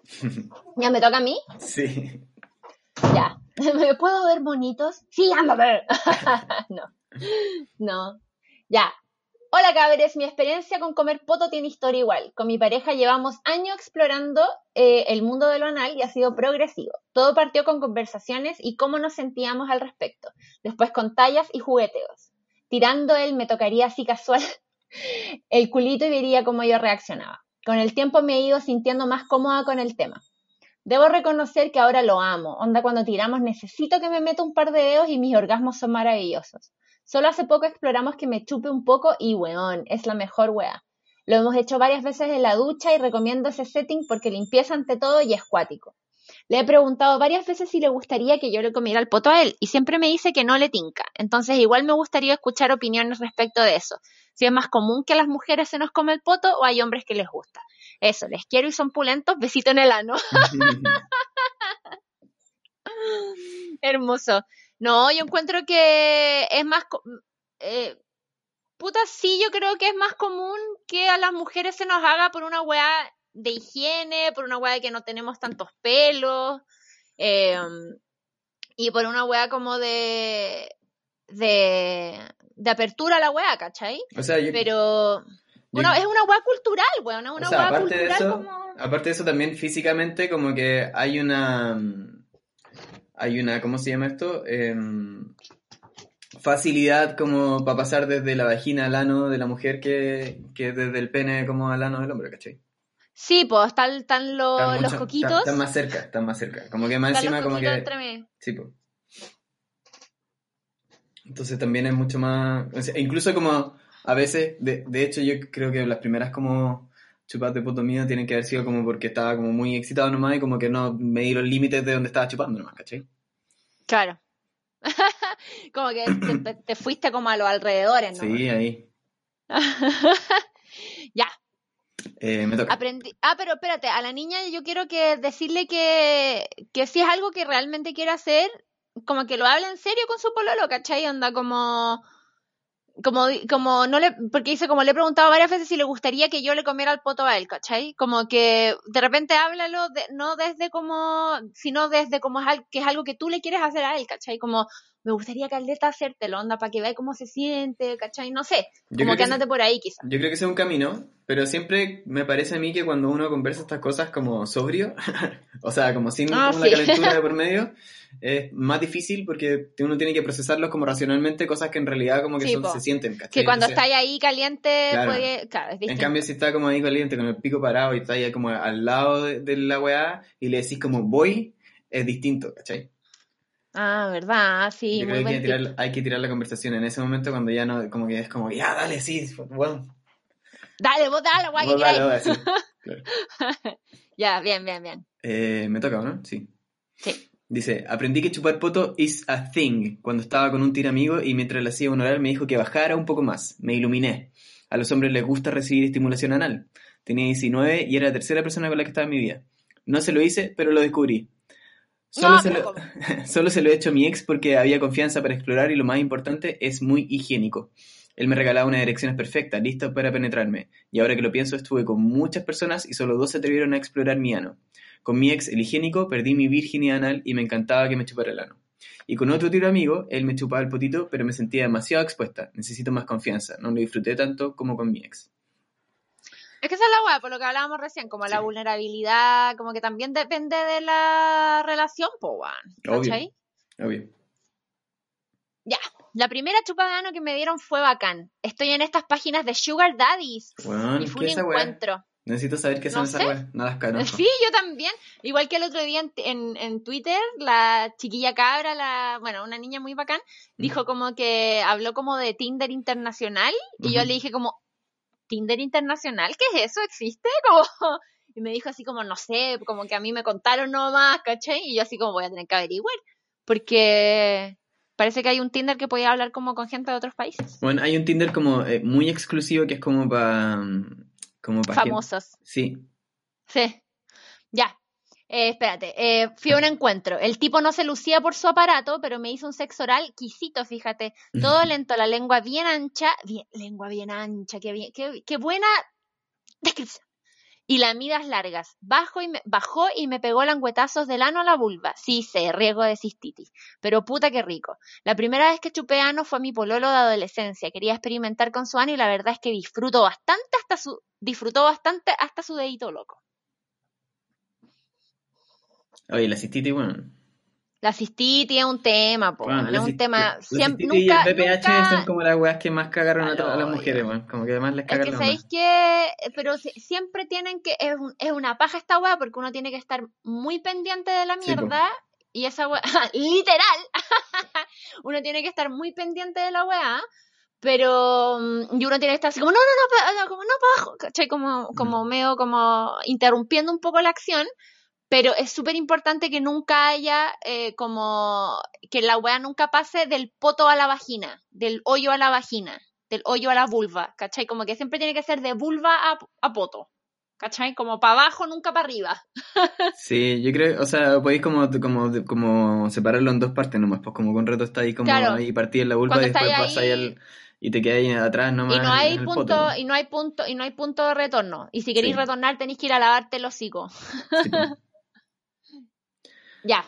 A: ¿Ya me toca a mí?
B: Sí.
A: Ya. ¿Me puedo ver bonitos? Sí, anda a ver. no. No. Ya. Hola cabres, mi experiencia con comer poto tiene historia igual. Con mi pareja llevamos años explorando eh, el mundo de lo anal y ha sido progresivo. Todo partió con conversaciones y cómo nos sentíamos al respecto. Después con tallas y jugueteos. Tirando él me tocaría así casual el culito y vería cómo yo reaccionaba. Con el tiempo me he ido sintiendo más cómoda con el tema. Debo reconocer que ahora lo amo. Onda, cuando tiramos necesito que me meta un par de dedos y mis orgasmos son maravillosos. Solo hace poco exploramos que me chupe un poco y weón, es la mejor wea. Lo hemos hecho varias veces en la ducha y recomiendo ese setting porque limpieza ante todo y es cuático. Le he preguntado varias veces si le gustaría que yo le comiera el poto a él y siempre me dice que no le tinca. Entonces igual me gustaría escuchar opiniones respecto de eso. Si es más común que a las mujeres se nos come el poto o hay hombres que les gusta. Eso, les quiero y son pulentos. Besito en el ano. Hermoso. No, yo encuentro que es más... co- Eh, puta, sí, yo creo que es más común que a las mujeres se nos haga por una weá de higiene, por una weá de que no tenemos tantos pelos, eh, y por una weá como de... de, de apertura a la weá, ¿cachai?
B: O sea, yo,
A: Pero... Bueno, es una weá cultural, weón, es
B: o
A: una
B: sea,
A: weá
B: aparte de eso,
A: como...
B: aparte de eso también físicamente como que hay una mm, hay una, ¿cómo se llama esto? Em, facilidad como para pasar desde la vagina al ano de la mujer que, que desde el pene como al ano del hombre, ¿cachai?
A: Sí, pues están, están lo-
B: Están
A: los coquitos.
B: Están, están más cerca, están más cerca. Como que más
A: están
B: encima como que...
A: entre.
B: Sí, pues. Entonces también es mucho más... o sea, incluso como a veces, de, de hecho yo creo que las primeras como chupadas de poto mío tienen que haber sido como porque estaba como muy excitado nomás y como que no medí los límites de donde estaba chupando nomás, ¿cachai?
A: Claro. como que te, te- te fuiste como a los alrededores, ¿no?
B: Sí, ahí.
A: ya,
B: Eh, me toca.
A: aprendí. Ah, pero espérate, a la niña yo quiero que decirle que, que si es algo que realmente quiere hacer, como que lo hable en serio con su pololo, ¿cachai? Onda como... Como, como no le, porque dice, como le he preguntado varias veces si le gustaría que yo le comiera el poto a él, ¿cachai? Como que de repente háblalo, de- no desde como, sino desde como es al- que es algo que tú le quieres hacer a él, ¿cachai? Como, me gustaría caleta hacértelo, onda, para que vea cómo se siente, ¿cachai? No sé,
B: Yo
A: como que
B: que
A: andate por ahí quizás.
B: Yo creo que ese es un camino, pero siempre me parece a mí que cuando uno conversa estas cosas como sobrio, o sea, como sin
A: Ah,
B: como
A: sí.
B: la calentura de por medio, es más difícil porque uno tiene que procesarlos como racionalmente, cosas que en realidad como que
A: Sí,
B: son- se sienten, ¿cachai?
A: Que cuando
B: Entonces,
A: estáis ahí caliente,
B: Claro.
A: puede, claro, es
B: En cambio, si está como ahí caliente con el pico parado y está ahí como al lado de, de la weá y le decís como voy, es distinto, ¿cachai?
A: Ah, verdad, sí,
B: Yo
A: muy
B: creo que hay que, tirar, hay que tirar la conversación en ese momento cuando ya no, como que es como, ya, dale, sí, bueno,
A: Dale, vos dale, guay,
B: vos dale,
A: queráis.
B: vos dale, sí. Claro.
A: Ya, bien, bien, bien.
B: Eh, me toca, ¿o ¿no? Sí.
A: Sí.
B: Dice, aprendí que chupar poto is a thing cuando estaba con un tira amigo y mientras le hacía un oral me dijo que bajara un poco más. Me iluminé. A los hombres les gusta recibir estimulación anal. Tenía 19 y era la tercera persona con la que estaba en mi vida. No se lo hice, pero lo descubrí. Solo,
A: No,
B: se
A: pero
B: lo,
A: ¿cómo?
B: solo se lo he hecho a mi ex porque había confianza para explorar y lo más importante es muy higiénico. Él me regalaba unas erecciones perfectas, listas para penetrarme. Y ahora que lo pienso, estuve con muchas personas y solo dos se atrevieron a explorar mi ano. Con mi ex, el higiénico, perdí mi virginidad anal y me encantaba que me chupara el ano. Y con otro tiro amigo, él me chupaba el potito, pero me sentía demasiado expuesta. Necesito más confianza. No lo disfruté tanto como con mi ex.
A: Es que esa es la weá, por lo que hablábamos recién, como la vulnerabilidad, como que también depende de la relación, po, weón.
B: Obvio. Obvio.
A: Ya, la primera chupa de ano que me dieron fue bacán. Estoy en estas páginas de Sugar Daddies y fue
B: ¿qué
A: un
B: weá?
A: encuentro.
B: Necesito saber qué son
A: No
B: esas weas. No las conozco.
A: Sí, yo también. Igual que el otro día en, en, en Twitter, la chiquilla cabra, la, bueno, una niña muy bacán, dijo como que habló como de Tinder internacional y yo le dije como, ¿Tinder internacional? ¿Qué es eso? ¿Existe? Como, y me dijo así como, no sé, como que a mí me contaron nomás, ¿cachai? Y yo así como voy a tener que averiguar, porque parece que hay un Tinder que podía hablar como con gente de otros países.
B: Bueno, hay un Tinder como eh, muy exclusivo que es como para... Como para
A: Famosos.
B: Sí.
A: Sí. Ya. Eh, espérate. Eh, fui a un encuentro. El tipo no se lucía por su aparato, pero me hizo un sexo oral quisito, fíjate. Todo lento, la lengua bien ancha. Bien, lengua bien ancha. Qué, bien, qué, qué buena descripción. Y lamidas largas. Bajo y me, bajó y me pegó languetazos del ano a la vulva. Sí sé, riesgo de cistitis. Pero puta que rico. La primera vez que chupé ano fue a mi pololo de adolescencia. Quería experimentar con su ano y la verdad es que disfruto bastante hasta su, disfrutó bastante hasta su dedito loco.
B: Oye, la cistitis, bueno.
A: La cistitis es un tema, po,
B: Bueno,
A: es un tema.
B: la
A: Siempre, nunca,
B: y el VPH
A: nunca-
B: son como las weas que más cagaron a, todas las mujeres, weón. Como que además les
A: Es
B: cagan
A: que sabéis que, pero si- siempre tienen que, es, un- es una paja esta weá porque uno tiene que estar muy pendiente de la
B: Sí,
A: mierda y esa weá, literal, uno tiene que estar muy pendiente de la weá, pero, mm, y uno tiene que estar así como, no, no, no, como, no, para abajo, ¿cachai? Como, como medio como interrumpiendo un poco la acción, pero es súper importante que nunca haya eh, como, que la weá nunca pase del poto a la vagina, del hoyo a la vagina del hoyo a la vulva, ¿cachai? Como que siempre tiene que ser de vulva a, a poto, ¿cachai? Como para abajo, nunca para arriba.
B: Sí, yo creo, o sea, podéis como, como, como separarlo en dos partes nomás, pues como con reto está ahí como
A: Claro.
B: ahí partí en la vulva
A: Cuando
B: y después vas ahí al, y te quedas ahí atrás nomás
A: Y no hay punto,
B: poto.
A: y no hay punto, y no hay punto de retorno. Y si queréis
B: Sí.
A: retornar tenéis que ir a lavarte el hocico.
B: Sí, pues.
A: Ya.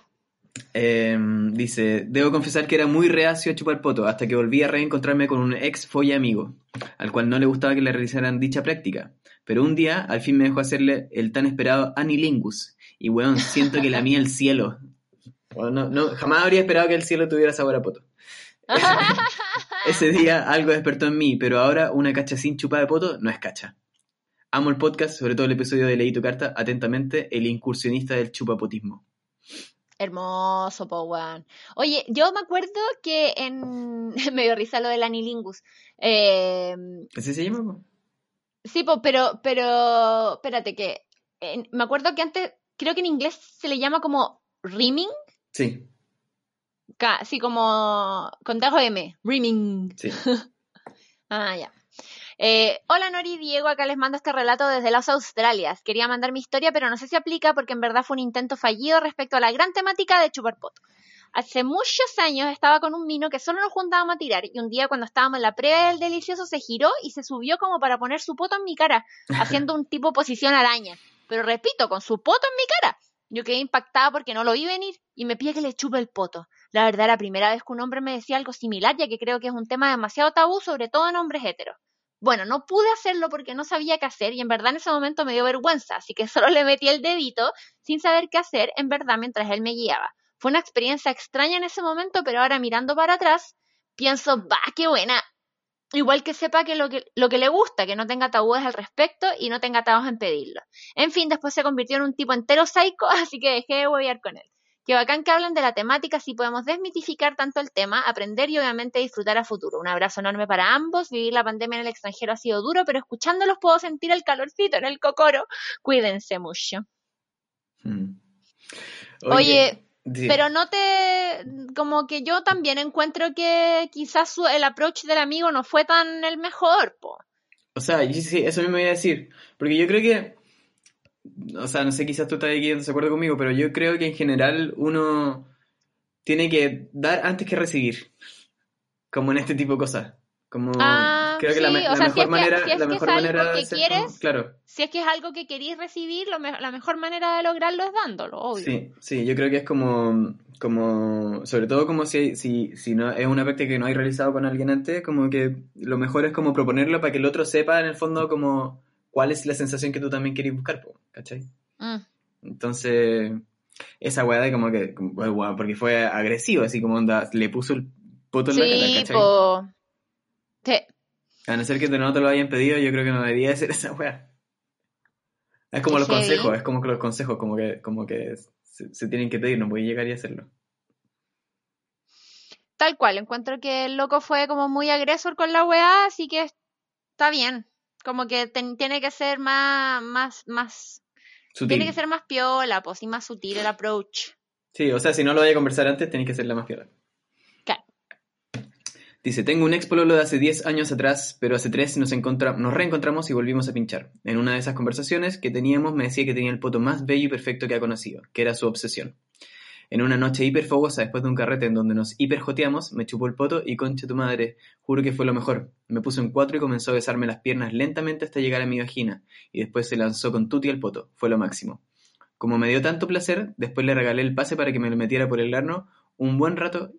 B: Eh, dice, debo confesar que era muy reacio a chupar poto hasta que volví a reencontrarme con un ex folla amigo, al cual no le gustaba que le realizaran dicha práctica. Pero un día al fin me dejó hacerle el tan esperado anilingus. Y weón, siento que la mía el cielo. Bueno, no, no, jamás habría esperado que el cielo tuviera sabor a poto. Ese día algo despertó en mí, pero ahora una cacha sin chupada de poto no es cacha. Amo el podcast, sobre todo el episodio de Leí tu carta, atentamente, el incursionista del chupapotismo.
A: Hermoso, po, weón. Oye, yo me acuerdo que en. me dio risa lo del anilingus. Eh,
B: ¿Así se llama?
A: sí, po, pero, pero. Espérate, que. me acuerdo que antes. Creo que en inglés se le llama como rimming.
B: Sí,
A: Así como. Con dejo M. Rimming.
B: sí.
A: Ah, ya. Eh, hola Nori Diego, acá les mando este relato desde las Australias. Quería mandar mi historia, pero no sé si aplica porque en verdad fue un intento fallido respecto a la gran temática de chupar poto. Hace muchos años estaba con un mino que solo nos juntábamos a tirar y un día cuando estábamos en la prueba del delicioso se giró y se subió como para poner su poto en mi cara, haciendo un tipo posición araña. Pero repito, con su poto en mi cara. Yo quedé impactada porque no lo vi venir y me pide que le chupe el poto. La verdad, la primera vez que un hombre me decía algo similar, ya que creo que es un tema demasiado tabú, sobre todo en hombres heteros. Bueno, no pude hacerlo porque no sabía qué hacer y en verdad en ese momento me dio vergüenza, así que solo le metí el dedito sin saber qué hacer en verdad mientras él me guiaba. Fue una experiencia extraña en ese momento, pero ahora mirando para atrás, pienso, va, qué buena. Igual que sepa que lo, que lo que le gusta, que no tenga tabúes al respecto y no tenga atajos en pedirlo. En fin, después se convirtió en un tipo entero psycho, así que dejé de huevear con él. Qué bacán que hablen de la temática, así podemos desmitificar tanto el tema, aprender y obviamente disfrutar a futuro. Un abrazo enorme para ambos. Vivir la pandemia en el extranjero ha sido duro, pero escuchándolos puedo sentir el calorcito en el cocoro. Cuídense mucho.
B: Mm.
A: Oye,
B: sí.
A: Pero no te. Como que yo también encuentro que quizás su- el approach del amigo no fue tan el mejor, po.
B: O sea, sí, eso mismo iba a decir. Porque yo creo que. O sea, no sé, quizás tú estás aquí en desacuerdo conmigo, pero yo creo que en general uno tiene que dar antes que recibir. Como en este tipo de cosas. Como.
A: Ah,
B: creo que la,
A: o si
B: mejor
A: es que-
B: manera.
A: si es
B: la
A: que
B: mejor
A: es
B: manera de
A: que
B: ser
A: quieres,
B: como- Claro.
A: Si es que es algo que queréis recibir, lo me- la mejor manera de lograrlo es dándolo, obvio.
B: Sí, sí, yo creo que es como, como, sobre todo como si, si, si no es una práctica que no hay realizado con alguien antes, como que lo mejor es como proponerlo para que el otro sepa en el fondo como cuál es la sensación que tú también querés buscar, ¿cachai?
A: Mm.
B: Entonces, esa weá de como que, como, weá, porque fue agresivo, así como onda, le puso el poto en la cara,
A: Sí,
B: ¿cachai?
A: po. Sí.
B: A no ser que no te lo hayan pedido, yo creo que no debería de ser esa weá. Es como
A: Qué
B: los
A: heavy.
B: consejos, es como que los consejos, como que, como que se, se tienen que pedir, no puedes llegar y hacerlo.
A: Tal cual, encuentro que el loco fue como muy agresor con la weá, así que está bien. Como que ten- tiene que ser más, más, más,
B: Sutil.
A: tiene que ser más piola, pues, y más sutil el approach.
B: Sí, o sea, si no lo vaya a conversar antes, tenéis que hacerla más piola.
A: Claro.
B: Dice, tengo un ex pololo de hace 10 años atrás, pero hace 3 nos, nos reencontramos y volvimos a pinchar. En una de esas conversaciones que teníamos me decía que tenía el poto más bello y perfecto que ha conocido, que era su obsesión. En una noche hiper fogosa después de un carrete en donde nos hiperjoteamos, me chupó el poto y concha tu madre, juro que fue lo mejor. Me puso en cuatro y comenzó a besarme las piernas lentamente hasta llegar a mi vagina, y después se lanzó con tuti al poto, fue lo máximo. Como me dio tanto placer, después le regalé el pase para que me lo metiera por el arno un buen rato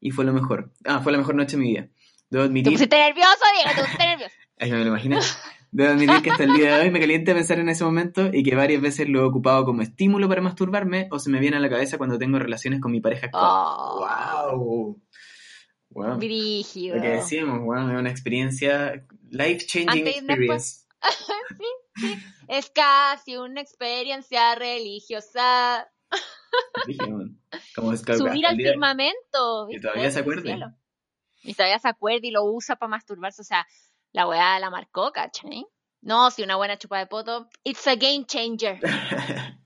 B: y fue lo mejor. Ah, fue la mejor noche de mi vida. Debo
A: Te
B: admitir,
A: pusiste nervioso, Diego, te pusiste nervioso.
B: Ay, me lo imaginé. Debo admitir que hasta el día de hoy me calienta pensar en ese momento y que varias veces lo he ocupado como estímulo para masturbarme o se me viene a la cabeza cuando tengo relaciones con mi pareja actual.
A: Oh,
B: ¡Wow! Wow.
A: brígido.
B: Lo que decíamos, wow, es una experiencia life-changing
A: Antes y
B: experience.
A: Es casi una experiencia religiosa.
B: Como es que
A: Subir al firmamento.
B: Y todavía se
A: cielo. Y todavía se acuerda y lo usa para masturbarse. O sea, la weá la marcó, ¿cachai? No, si una buena chupa de poto, it's a game changer.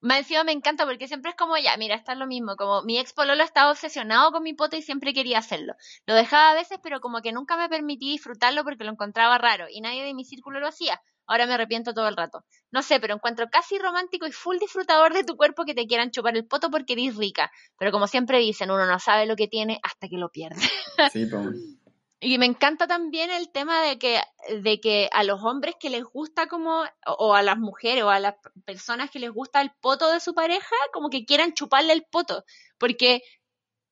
A: Más encima me encanta porque siempre es como ya, mira, está lo mismo, como mi ex pololo estaba obsesionado con mi poto y siempre quería hacerlo. Lo dejaba a veces, pero como que nunca me permití disfrutarlo porque lo encontraba raro y nadie de mi círculo lo hacía. Ahora me arrepiento todo el rato. No sé, pero encuentro casi romántico y full disfrutador de tu cuerpo que te quieran chupar el poto porque eres rica. Pero como siempre dicen, uno no sabe lo que tiene hasta que lo pierde.
B: sí, pues.
A: Y me encanta también el tema de que, de que a los hombres que les gusta como, o, o a las mujeres o a las personas que les gusta el poto de su pareja, como que quieran chuparle el poto. Porque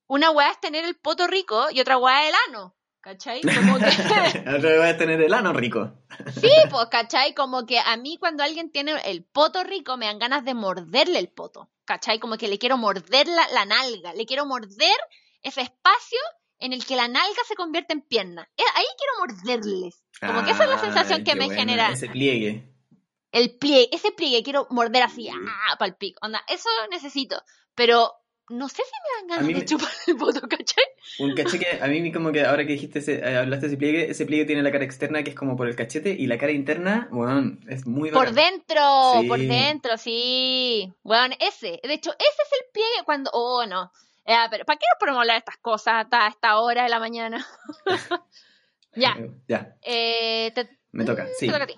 A: una weá es tener el poto rico y otra weá es el ano. ¿Cachai? Como que,
B: Otra vez a tener el ano rico.
A: sí, pues, ¿cachai? Como que a mí cuando alguien tiene el poto rico me dan ganas de morderle el poto. ¿Cachai? Como que le quiero morder la, la nalga, le quiero morder ese espacio en el que la nalga se convierte en pierna. Eh, Ahí quiero morderles. Como que esa es la sensación
B: Ay,
A: que me genera
B: Ese pliegue.
A: el pliegue, ese pliegue quiero morder así, ah, pa'l pico. Onda, eso necesito. Pero no sé si me dan ganas de
B: me-
A: chupar el poto, ¿cachai?
B: Un caché que a mí como que ahora que dijiste ese, eh, hablaste de ese pliegue, ese pliegue tiene la cara externa que es como por el cachete y la cara interna, bueno, es muy
A: Por
B: bacán.
A: dentro,
B: Sí.
A: por dentro, sí. Bueno, ese. De hecho, ese es el pliegue cuando. Oh, no. Eh, pero ¿para qué nos ponemos a hablar de estas cosas hasta esta hora de la mañana? ya.
B: Eh, Ya,
A: Eh, te,
B: me toca, sí.
A: te toca a ti.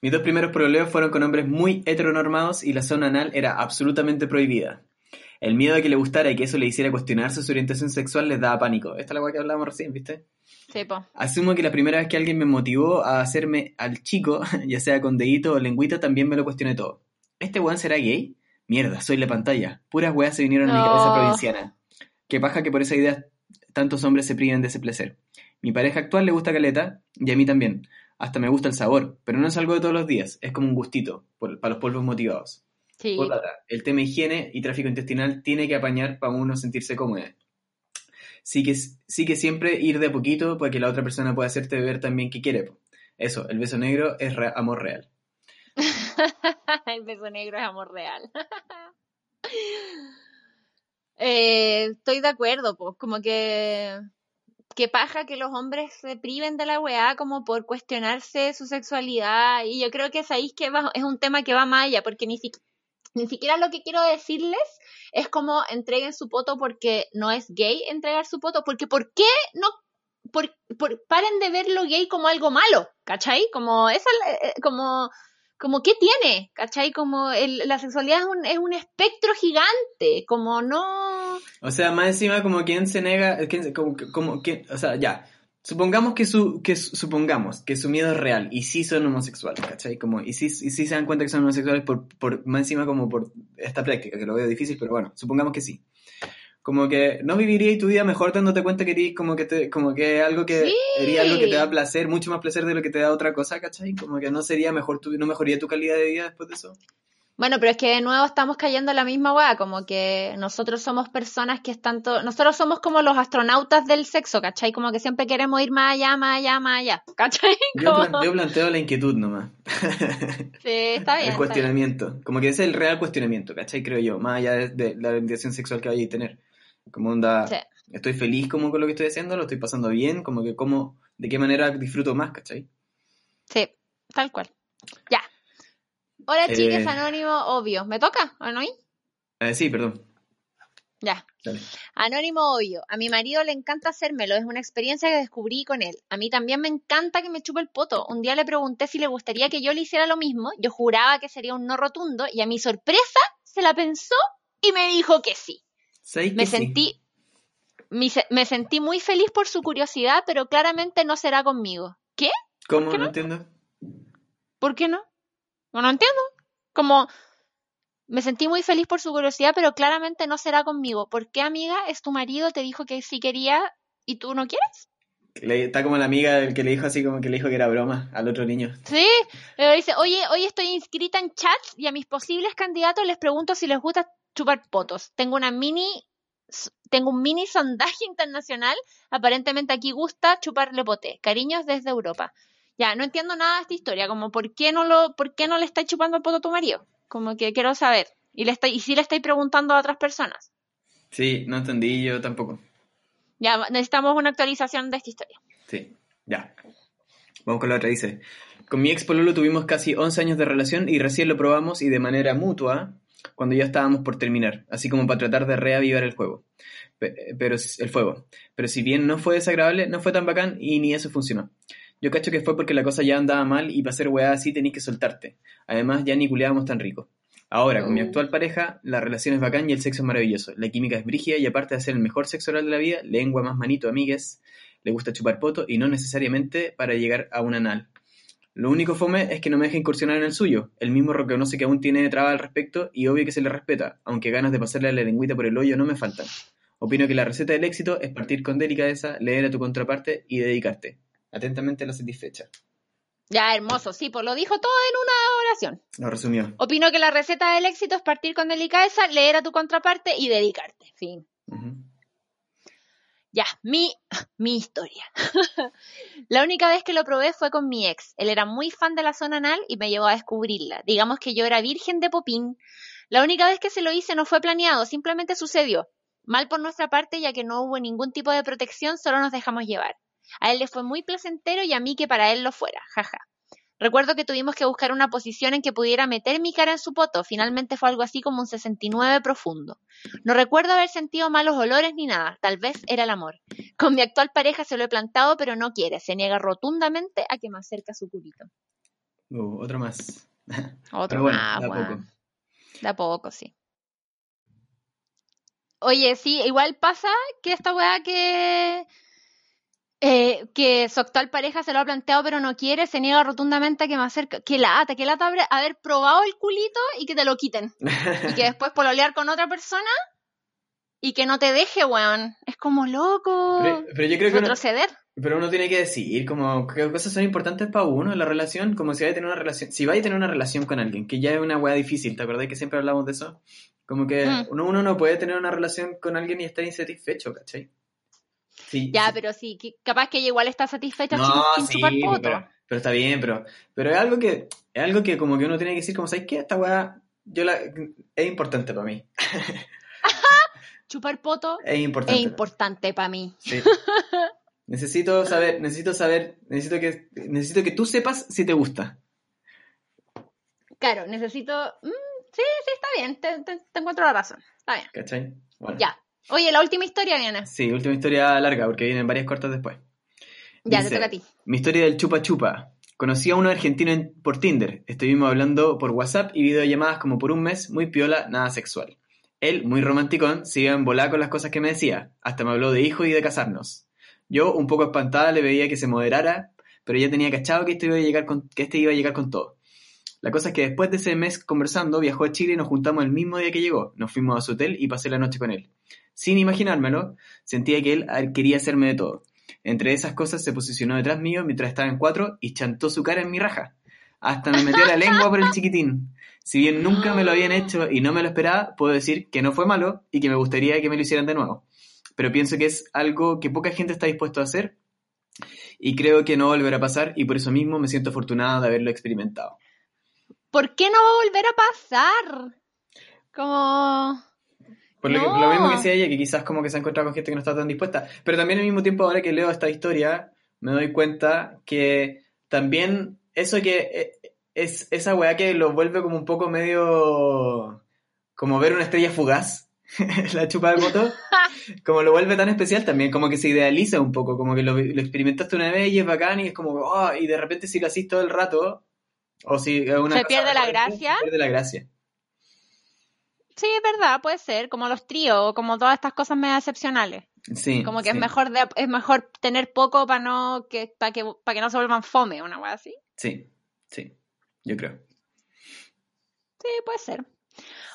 B: Mis dos primeros proleos fueron con hombres muy heteronormados y la zona anal era absolutamente prohibida. El miedo a que le gustara y que eso le hiciera cuestionarse su orientación sexual les daba pánico. Esta es la weá que hablábamos recién, ¿viste?
A: Sí, po.
B: Asumo que la primera vez que alguien me motivó a hacerme al chico, ya sea con dedito o lengüita, también me lo cuestioné todo. ¿Este weón será gay? Mierda, soy la pantalla. Puras weas se vinieron a mi cabeza provinciana. Qué paja que por esa idea tantos hombres se priven de ese placer. Mi pareja actual le gusta caleta y a mí también. Hasta me gusta el sabor, pero no es algo de todos los días, es como un gustito por- para los polvos motivados.
A: Sí.
B: Postdata, el tema higiene y tráfico intestinal tiene que apañar para uno sentirse cómodo. Sí que, sí que siempre ir de poquito para que la otra persona pueda hacerte ver también que quiere. po. Eso, el beso negro es re- amor real.
A: El beso negro es amor real. Eh, estoy de acuerdo, pues, como que que paja que los hombres se priven de la weá como por cuestionarse su sexualidad y yo creo que sabéis que va- es un tema que va más allá porque ni, si- ni siquiera lo que quiero decirles es como entreguen su poto porque no es gay entregar su poto porque ¿por qué no por, por- paren de ver lo gay como algo malo, ¿cachai? Como esa eh, como como qué tiene, ¿cachai? Como el- la sexualidad es un, es un espectro gigante, como no
B: O sea, más encima como quien se nega, quien- como, como quien- o sea, ya, supongamos que su, que su- supongamos que su miedo es real y sí son homosexuales, ¿cachai? Como, y sí, y sí se dan cuenta que son homosexuales por, por, más encima como por esta práctica, que lo veo difícil, pero bueno, supongamos que sí. Como que no vivirías tu vida mejor dándote cuenta que eres como que te, como que algo que
A: Sí.
B: sería algo que te da placer, mucho más placer de lo que te da otra cosa, ¿cachai? Como que no sería mejor tu, no mejoría tu calidad de vida después de eso.
A: Bueno, pero es que de nuevo estamos cayendo en la misma weá, como que nosotros somos personas que están to- nosotros somos como los astronautas del sexo, ¿cachai? Como que siempre queremos ir más allá, más allá, más allá, ¿cachai?
B: Yo, plan- yo planteo la inquietud nomás.
A: Sí, está bien.
B: el cuestionamiento. Como que ese es el real cuestionamiento, ¿cachai? Creo yo, más allá de, de la orientación sexual que vaya a tener. Como onda,
A: Sí.
B: estoy feliz como con lo que estoy haciendo, lo estoy pasando bien, como que como, de qué manera disfruto más, ¿cachai?
A: Sí, tal cual. Ya. Hola,
B: Eh.
A: anónimo, obvio. ¿Me toca o no?
B: Eh, sí, perdón.
A: Ya.
B: Dale.
A: Anónimo obvio. A mi marido le encanta hacérmelo, es una experiencia que descubrí con él. A mí también me encanta que me chupe el poto. Un día le pregunté si le gustaría que yo le hiciera lo mismo. Yo juraba que sería un no rotundo y a mi sorpresa se la pensó y me dijo que sí.
B: ¿Sabes
A: Me
B: sí?
A: sentí me, se- me sentí muy feliz por su curiosidad, pero claramente no será conmigo. ¿Qué?
B: ¿Cómo?
A: qué
B: no
A: no?
B: entiendo.
A: ¿Por qué no? No, no entiendo. Como me sentí muy feliz por su curiosidad, pero claramente no será conmigo. ¿Por qué, amiga? ¿Es tu marido? ¿Te dijo que sí quería y tú no quieres?
B: Le- está como la amiga del que le dijo así como que le dijo que era broma al otro niño.
A: Sí. Pero dice, oye, hoy estoy inscrita en chats y a mis posibles candidatos les pregunto si les gusta chupar potos. Tengo una mini tengo un mini sondaje internacional. Aparentemente aquí gusta chuparle poté. Cariños desde Europa. Ya, no entiendo nada de esta historia. Como, ¿por qué no lo, por qué no le estáis chupando el poto a tu marido? Como que quiero saber. Y le estáis, y si le estáis preguntando a otras personas.
B: Sí, no entendí yo tampoco.
A: Ya, necesitamos una actualización de esta historia.
B: Sí, ya. Vamos con la otra, dice. Con mi ex pololo tuvimos casi 11 años de relación y recién lo probamos y de manera mutua cuando ya estábamos por terminar, así como para tratar de reavivar el juego. Pe- Pero el fuego. Pero si bien no fue desagradable, no fue tan bacán y ni eso funcionó. Yo cacho que fue porque la cosa ya andaba mal y para hacer weá así tenéis que soltarte. Además, ya ni culeábamos tan rico. Ahora, con mi
A: Oh.
B: actual pareja, la relación es bacán y el sexo es maravilloso. La química es brígida y aparte de ser el mejor sexo oral de la vida, lengua más manito, amigues, le gusta chupar poto y no necesariamente para llegar a un anal. Lo único fome es que no me deja incursionar en el suyo. El mismo reconoce que aún tiene traba al respecto y obvio que se le respeta, aunque ganas de pasarle la lengüita por el hoyo no me faltan. Opino que la receta del éxito es partir con delicadeza, leer a tu contraparte y dedicarte. Atentamente la satisfecha.
A: Ya, hermoso. Sí, pues lo dijo todo en una oración.
B: Lo resumió.
A: Opino que la receta del éxito es partir con delicadeza, leer a tu contraparte y dedicarte. Fin. Ya, mi, mi historia. la única vez que lo probé fue con mi ex. Él era muy fan de la zona anal y me llevó a descubrirla. Digamos que yo era virgen de popín. La única vez que se lo hice no fue planeado, simplemente sucedió. Mal por nuestra parte, ya que no hubo ningún tipo de protección, solo nos dejamos llevar. A él le fue muy placentero y a mí que para él lo fuera, jaja. Recuerdo que tuvimos que buscar una posición en que pudiera meter mi cara en su poto. Finalmente fue algo así como un 69 profundo. No recuerdo haber sentido malos olores ni nada. Tal vez era el amor. Con mi actual pareja se lo he plantado, pero no quiere. Se niega rotundamente a que me acerque a su culito.
B: Uh, otro más.
A: Otro
B: bueno,
A: más,
B: da poco.
A: Da poco, sí. Oye, sí, igual pasa que esta weá que. Eh, que su actual pareja se lo ha planteado pero no quiere, se niega rotundamente a que me acerque. Que lata, que lata haber, haber probado el culito y que te lo quiten. Y que después pololear con otra persona y que no te deje, weón. Es como loco.
B: Pero, pero yo creo que uno,
A: retroceder.
B: pero uno tiene que decir como qué cosas son importantes para uno en la relación, como si vaya a tener una relación, si vaya a tener una relación con alguien, que ya es una weá difícil, ¿te acordás que siempre hablamos de eso? Como que
A: Mm.
B: uno, uno no puede tener una relación con alguien y estar insatisfecho, ¿cachai? Sí,
A: Ya,
B: sí.
A: pero sí, capaz que ella igual está satisfecha
B: No,
A: sin, sin
B: sí,
A: chupar poto.
B: pero, pero está bien, pero, pero es algo que, es algo que como que uno tiene que decir como, ¿sabes qué? Esta weá, yo la, es importante para mí.
A: Chupar poto
B: Es importante.
A: es importante para mí.
B: Sí. Necesito saber, necesito saber, necesito que, necesito que tú sepas si te gusta.
A: Claro, necesito... mm, sí, sí, está bien, te, te- te encuentro la razón. Está bien.
B: ¿Cachai? Bueno.
A: Ya. Oye, la última historia viene.
B: Sí, última historia larga, porque vienen varias cortas después.
A: Ya,
B: Dice,
A: te toca a ti.
B: Mi historia del chupa chupa. Conocí a uno argentino en- por Tinder. Estuvimos hablando por WhatsApp y videollamadas como por un mes, muy piola, nada sexual. Él, muy romanticón, se iba en con las cosas que me decía. Hasta me habló de hijo y de casarnos. Yo, un poco espantada, le veía que se moderara, pero ya tenía cachado que, esto iba a llegar con, que este iba a llegar con todo. La cosa es que después de ese mes conversando, viajó a Chile y nos juntamos el mismo día que llegó. Nos fuimos a su hotel y pasé la noche con él. Sin imaginármelo, sentía que él quería hacerme de todo. Entre esas cosas se posicionó detrás mío mientras estaba en cuatro y chantó su cara en mi raja. Hasta me metió la lengua por el chiquitín. Si bien nunca me lo habían hecho y no me lo esperaba, puedo decir que no fue malo y que me gustaría que me lo hicieran de nuevo. Pero pienso que es algo que poca gente está dispuesto a hacer y creo que no volverá a pasar y por eso mismo me siento afortunada de haberlo experimentado.
A: ¿Por qué no va a volver a pasar? Como...
B: Por lo, que-
A: No.
B: lo mismo que decía ella, que quizás como que se ha encontrado con gente que no está tan dispuesta. Pero también al mismo tiempo, ahora que leo esta historia, me doy cuenta que también eso que eh, es esa weá que lo vuelve como un poco medio... como ver una estrella fugaz, la chupa de moto, como lo vuelve tan especial también, como que se idealiza un poco, como que lo, lo experimentaste una vez y es bacán y es como, oh, y de repente si lo haces todo el rato, o si una
A: Se pierde la gracia.
B: Se pierde la gracia.
A: Sí, es verdad, puede ser, como los tríos, como todas estas cosas medio excepcionales.
B: Sí.
A: Como que es mejor de- es mejor tener poco para no que para que para que no se vuelvan fome, una wea así.
B: Sí, sí, yo creo.
A: Sí, puede ser.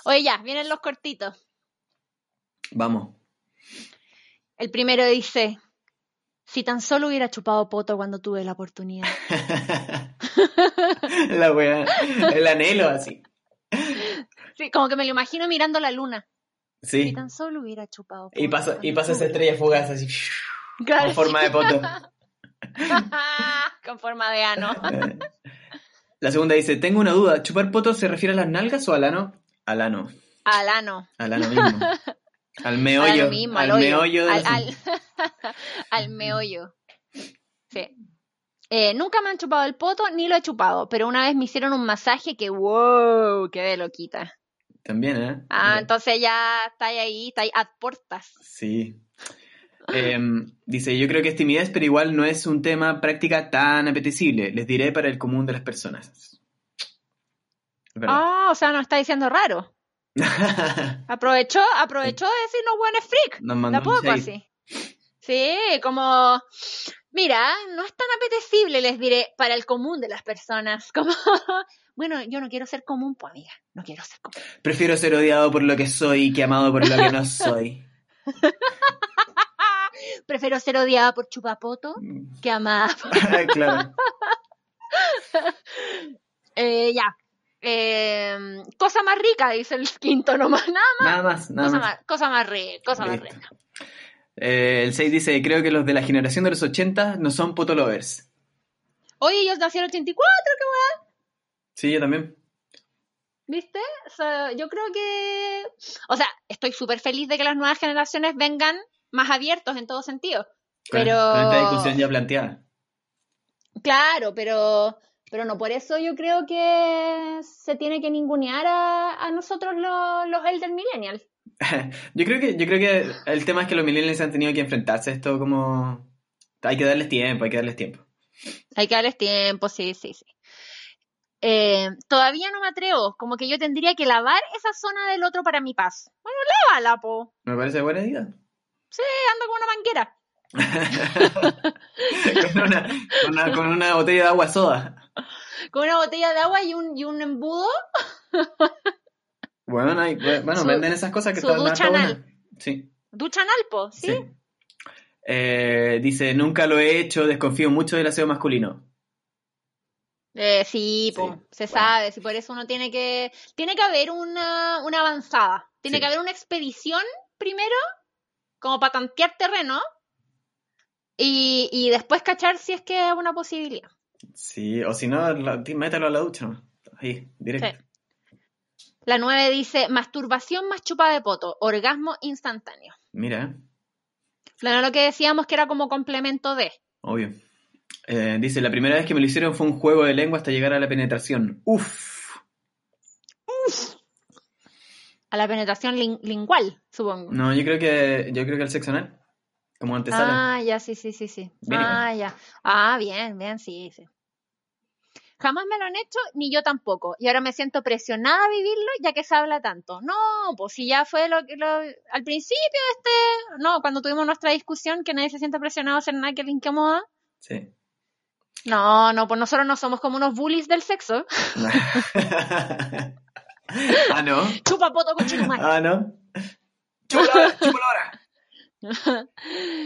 A: Oye, ya, vienen los cortitos.
B: Vamos.
A: El primero dice, si tan solo hubiera chupado poto cuando tuve la oportunidad.
B: la wea, el anhelo así.
A: Sí, como que me lo imagino mirando la luna. Si
B: Sí.
A: tan solo hubiera chupado poto.
B: Y pasa, y pasa esa estrella fugaz así,
A: Claro,
B: con forma de poto.
A: Con forma de ano.
B: La segunda dice, tengo una duda, ¿chupar poto se refiere a las nalgas o al ano? Al ano,
A: Al ano.
B: al ano mismo. Al meollo,
A: Al mismo,
B: al
A: al,
B: meollo
A: al, al- meollo. Sí. Eh, nunca me han chupado el poto ni lo he chupado, pero una vez me hicieron un masaje que wow, quedé loquita.
B: También, ¿eh?
A: Ah,
B: Mira.
A: entonces ya está ahí, está ahí a portas.
B: Sí. Em, dice, yo creo que es timidez, pero igual no es un tema práctica tan apetecible. Les diré para el común de las personas.
A: Ah, o sea, no está diciendo raro. Aprovechó, aprovechó de decirnos buenos freak.
B: Nos mandó un
A: Tampoco así. Sí, como, mira, no es tan apetecible, les diré, para el común de las personas. Como, bueno, yo no quiero ser común, pues amiga, no quiero ser común.
B: Prefiero ser odiado por lo que soy que amado por lo que no soy.
A: Prefiero ser odiada por chupapoto que amada. por-
B: claro.
A: Eh, ya. Eh, cosa más rica, dice el quinto nomás. Nada más.
B: Nada más, nada
A: Cosa
B: más.
A: más, cosa más rica, cosa más
B: Listo.
A: rica.
B: Eh, el 6 dice, creo que los de la generación de los 80 no son potolovers.
A: Oye, ellos el 84, qué weá.
B: Sí, yo también.
A: ¿Viste? O sea, yo creo que. O sea, estoy súper feliz de que las nuevas generaciones vengan más abiertos en todo sentido.
B: Con,
A: Pero.
B: con esta discusión ya planteada.
A: Claro, pero. Pero no por eso yo creo que se tiene que ningunear a, a nosotros los, los Elder Millennials.
B: Yo creo que, yo creo que el tema es que los millennials han tenido que enfrentarse a esto como... Hay que darles tiempo, hay que darles tiempo.
A: Hay que darles tiempo, sí, sí, sí. Eh, todavía no me atrevo, como que yo tendría que lavar esa zona del otro para mi paz. Bueno, lávala, po.
B: Me parece buena idea.
A: Sí, ando con una manguera.
B: con, una, con, una, con una botella de agua soda.
A: Con una botella de agua y un, y un embudo.
B: Bueno, hay, bueno
A: Su-
B: venden esas cosas que están
A: ducha anal.
B: Sí,
A: Ducha anal, po, ¿sí?
B: sí. Eh, dice, nunca lo he hecho, desconfío mucho del aseo masculino.
A: Eh, sí, po,
B: Sí,
A: se
B: bueno.
A: sabe, si por eso uno tiene que, tiene que haber una, una avanzada, tiene
B: Sí.
A: que haber una expedición primero, como para tantear terreno, y, y después cachar si es que es una posibilidad.
B: Sí, o si no, la- mételo a la ducha. Ahí, directo.
A: Sí. La 9 dice, masturbación más chupa de poto, orgasmo instantáneo.
B: Mira, eh,
A: Claro, lo que decíamos que era como complemento de.
B: obvio. Eh, dice, la primera vez que me lo hicieron fue un juego de lengua hasta llegar a la penetración. Uf.
A: A la penetración lin- lingual, supongo.
B: No, yo creo que yo creo que el sexo anal. Como antesala.
A: Ah, ya, sí, sí, sí, sí. Ah, ya. Ah, bien, bien, sí, sí. Jamás me lo han hecho, ni yo tampoco. Y ahora me siento presionada a vivirlo, ya que se habla tanto. No, pues si ya fue lo que lo, al principio este, no, cuando tuvimos nuestra discusión que nadie se siente presionado a hacer nada que le incomoda.
B: Sí.
A: No, no, pues nosotros no somos como unos bullies del sexo.
B: ah, no.
A: Chupa poto con.
B: Ah, no. Chúpalo, chúpalo ahora.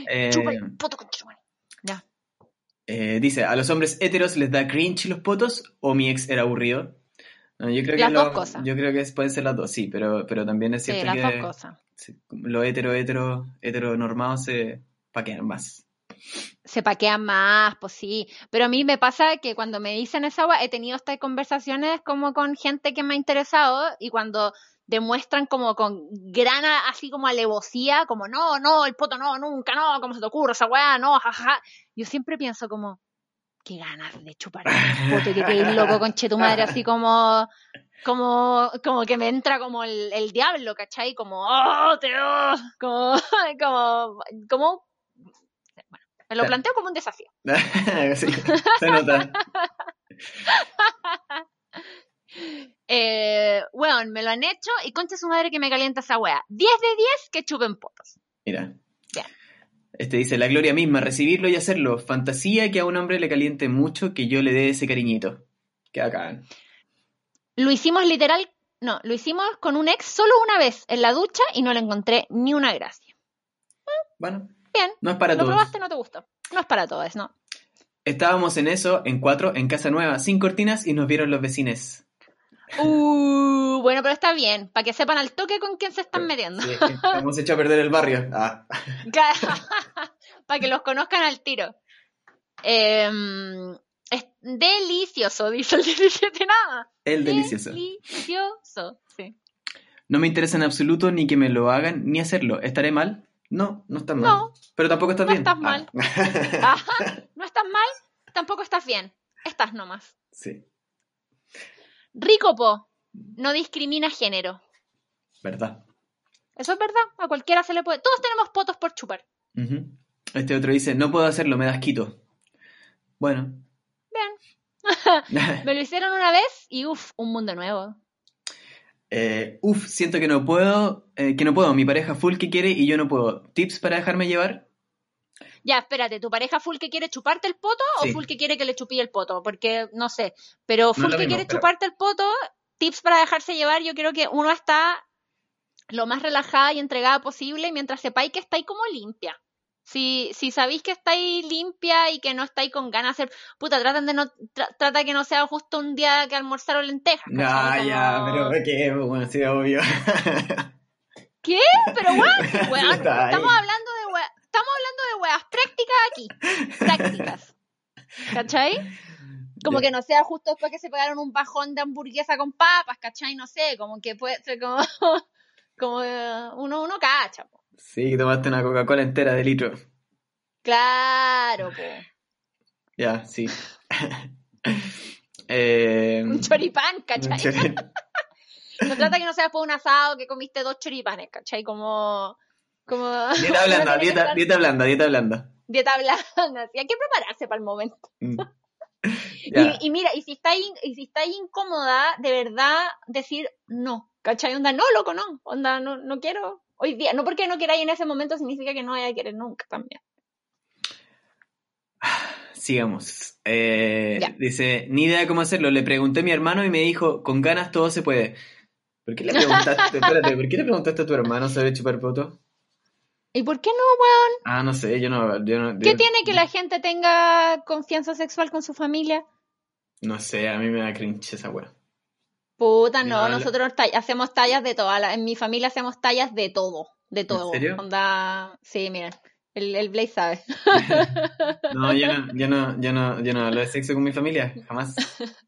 B: Eh,
A: madre. Ya.
B: eh, dice, ¿a los hombres héteros les da cringe los potos o mi ex era aburrido? No, yo creo que
A: Las
B: lo-
A: dos cosas.
B: Yo creo que pueden ser las dos, sí, pero, pero también es
A: Sí,
B: cierto
A: las
B: que
A: dos cosas.
B: sí, lo hetero, hetero, heteronormados se paquean más.
A: se paquean más, pues sí. Pero a mí me pasa que cuando me dicen esa agua, he tenido estas conversaciones como con gente que me ha interesado y cuando demuestran como con gran, así como alevosía, como no, no, el poto no, nunca, no, ¿cómo se te ocurre esa weá? No, jaja. Yo siempre pienso como, qué ganas de chupar el poto y que loco con tu madre, así como, como, como que me entra como el, el diablo, ¿cachai? Como, oh, te oh", como, como, como, bueno, me lo planteo como un desafío.
B: Sí, se nota.
A: Eh, weón, me lo han hecho y concha su madre que me calienta esa wea. 10 de 10 que chupen potos.
B: Mira.
A: Bien.
B: Este dice, la gloria misma, recibirlo y hacerlo. Fantasía que a un hombre le caliente mucho que yo le dé ese cariñito. Qué bacán.
A: Lo hicimos literal, no, lo hicimos con un ex solo una vez en la ducha y no le encontré ni una gracia.
B: Bueno,
A: Bien,
B: no es para
A: lo
B: todos.
A: probaste, no te gustó. No es para todos, ¿no?
B: Estábamos en eso, en cuatro, en casa nueva, sin cortinas y nos vieron los vecines.
A: Uh, bueno, pero está bien, para que sepan al toque con quién se están metiendo.
B: Sí, hemos hecho a perder el barrio. Ah.
A: para que los conozcan al tiro. Em, es delicioso, dice el 17 nada.
B: El delicioso.
A: Delicioso, sí.
B: No me interesa en absoluto ni que me lo hagan ni hacerlo. ¿Estaré mal? No, no estás mal.
A: No,
B: Pero tampoco estás
A: no
B: bien.
A: estás
B: Ah.
A: mal. Ajá, no estás mal, tampoco estás bien. Estás nomás.
B: sí,
A: Rico po, no discrimina género.
B: verdad.
A: Eso es verdad, a cualquiera se le puede. Todos tenemos potos por chupar.
B: Este otro dice, no puedo hacerlo, me das quito. Bueno.
A: Me lo hicieron una vez y uff, un mundo nuevo.
B: Eh, uf, siento que no puedo, eh, que no puedo. Mi pareja full que quiere y yo no puedo. ¿Tips para dejarme llevar?
A: Ya, espérate, ¿tu pareja full que quiere chuparte el poto
B: Sí.
A: o full que quiere que le chupí el poto? Porque no sé, pero full que
B: mismo,
A: quiere
B: pero-
A: chuparte el poto, tips para dejarse llevar, yo creo que uno está lo más relajada y entregada posible mientras sepáis que estáis como limpia. Si, si sabéis que estáis limpia y que no estáis con ganas de hacer, puta, traten de no, tra- trata que no sea justo un día que almorzaron lentejas. ¿cachai?
B: ya, pero que, bueno, sí, obvio.
A: ¿Qué? Pero weón, weón,
B: ahí.
A: estamos hablando de weas, estamos hablando de weas prácticas aquí, prácticas. ¿Cachai? Como que no sea justo después que se pegaron un bajón de hamburguesa con papas, ¿cachai? No sé, como que puede ser como, como eh, uno, uno cacha, po.
B: Sí, tomaste una Coca-Cola entera de litro.
A: Claro, po.
B: Ya, sí. eh,
A: Un choripán, ¿cachai? No trata que no sea después un asado que comiste dos choripanes, ¿cachai? Como, como...
B: Dieta blanda, dieta, dieta blanda, dieta blanda.
A: Dieta blanda, sí, hay que prepararse para el momento.
B: Mm.
A: Y, y mira, y si estáis y si estáis incómoda, de verdad decir no. ¿Cachai? Onda, no, loco, no. Onda, no, no quiero hoy día. No porque no queráis en ese momento significa que no vaya a querer nunca también.
B: Sigamos. Eh, dice, ni idea cómo hacerlo. Le pregunté a mi hermano y me dijo, con ganas todo se puede. ¿Por qué le preguntaste, espérate, ¿por qué le preguntaste a tu hermano sobre chupar poto?
A: ¿Y por qué no, weón?
B: Ah, no sé, yo no, yo no,
A: ¿Qué
B: yo-
A: tiene que la gente tenga confianza sexual con su familia?
B: no sé, a mí me da cringe esa wea.
A: Puta, no, nosotros hacemos tallas de todas. En mi familia hacemos tallas de todo, de todo.
B: serio?
A: Onda, sí, miren, el, el Blaze sabe.
B: No, yo no, yo no, yo no, yo no hablo de sexo con mi familia, jamás.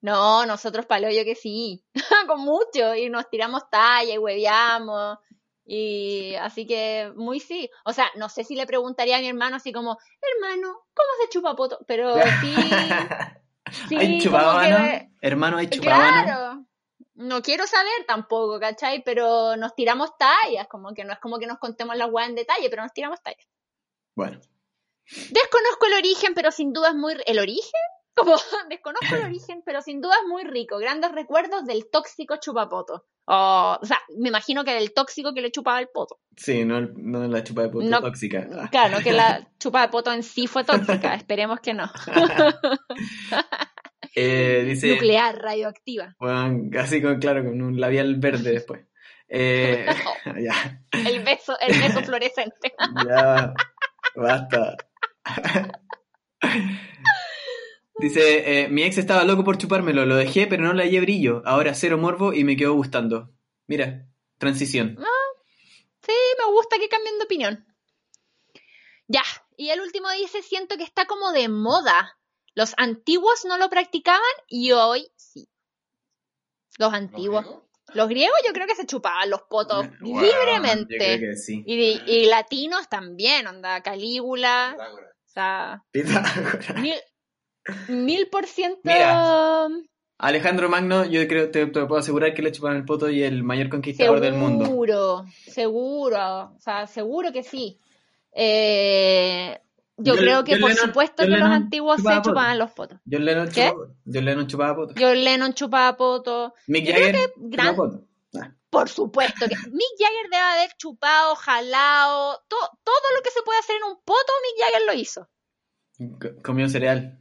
A: No, nosotros palo yo que sí, con mucho, y nos tiramos talla y hueveamos, y así que muy sí. O sea, no sé si le preguntaría a mi hermano así como, hermano, ¿cómo se chupa poto? Pero sí, sí,
B: ¿Hay
A: que-
B: ano? Hermano, ¿hay chupado, ano?
A: Claro. No quiero saber tampoco, ¿cachai? Pero nos tiramos tallas, como que no es como que nos contemos la weá en detalle, pero nos tiramos tallas.
B: Bueno,
A: Desconozco el origen, pero sin duda es muy... ¿El origen? Como, desconozco el origen, pero sin duda es muy rico. Grandes recuerdos del tóxico chupapoto. Oh, o sea, me imagino que del tóxico que le chupaba el poto.
B: sí, no, no la chupa de poto
A: No-
B: tóxica.
A: Claro, que la chupa de poto en sí fue tóxica. Esperemos que no.
B: Eh, dice,
A: Nuclear, radioactiva.
B: bueno, así con, claro, con un labial verde después. Eh, ya,
A: El beso, el beso fluorescente.
B: ya, basta. Dice, eh, mi ex estaba loco por chupármelo, lo dejé, pero no le hallé brillo. Ahora cero morbo y me quedó gustando. Mira, transición.
A: Sí, me gusta que cambien de opinión. Ya, y el último dice, siento que está como de moda. Los antiguos no lo practicaban y hoy sí. Los antiguos. Los griegos yo creo que se chupaban los potos
B: Wow,
A: libremente.
B: Yo creo que sí.
A: Y, y latinos también, onda, Calígula. O sea,
B: Pitágoras.
A: mil, mil por ciento.
B: Alejandro Magno, yo creo te, te puedo asegurar que le chupan el poto y el mayor conquistador del mundo.
A: Seguro, seguro, o sea, seguro que sí. Eh, yo creo que
B: John
A: por
B: Lennon-
A: supuesto
B: John
A: que los antiguos se
B: chupaba poto.
A: chupaban los potos.
B: John Lennon
A: ¿Qué?
B: chupaba, John Lennon chupaba poto.
A: John Lennon chupaba poto.
B: Mick
A: yo
B: Jagger
A: gran-
B: poto. Ah,
A: Por supuesto que Mick Jagger debe haber chupado, jalado, to- todo lo que se puede hacer en un poto, Mick Jagger lo hizo.
B: co- Comió cereal.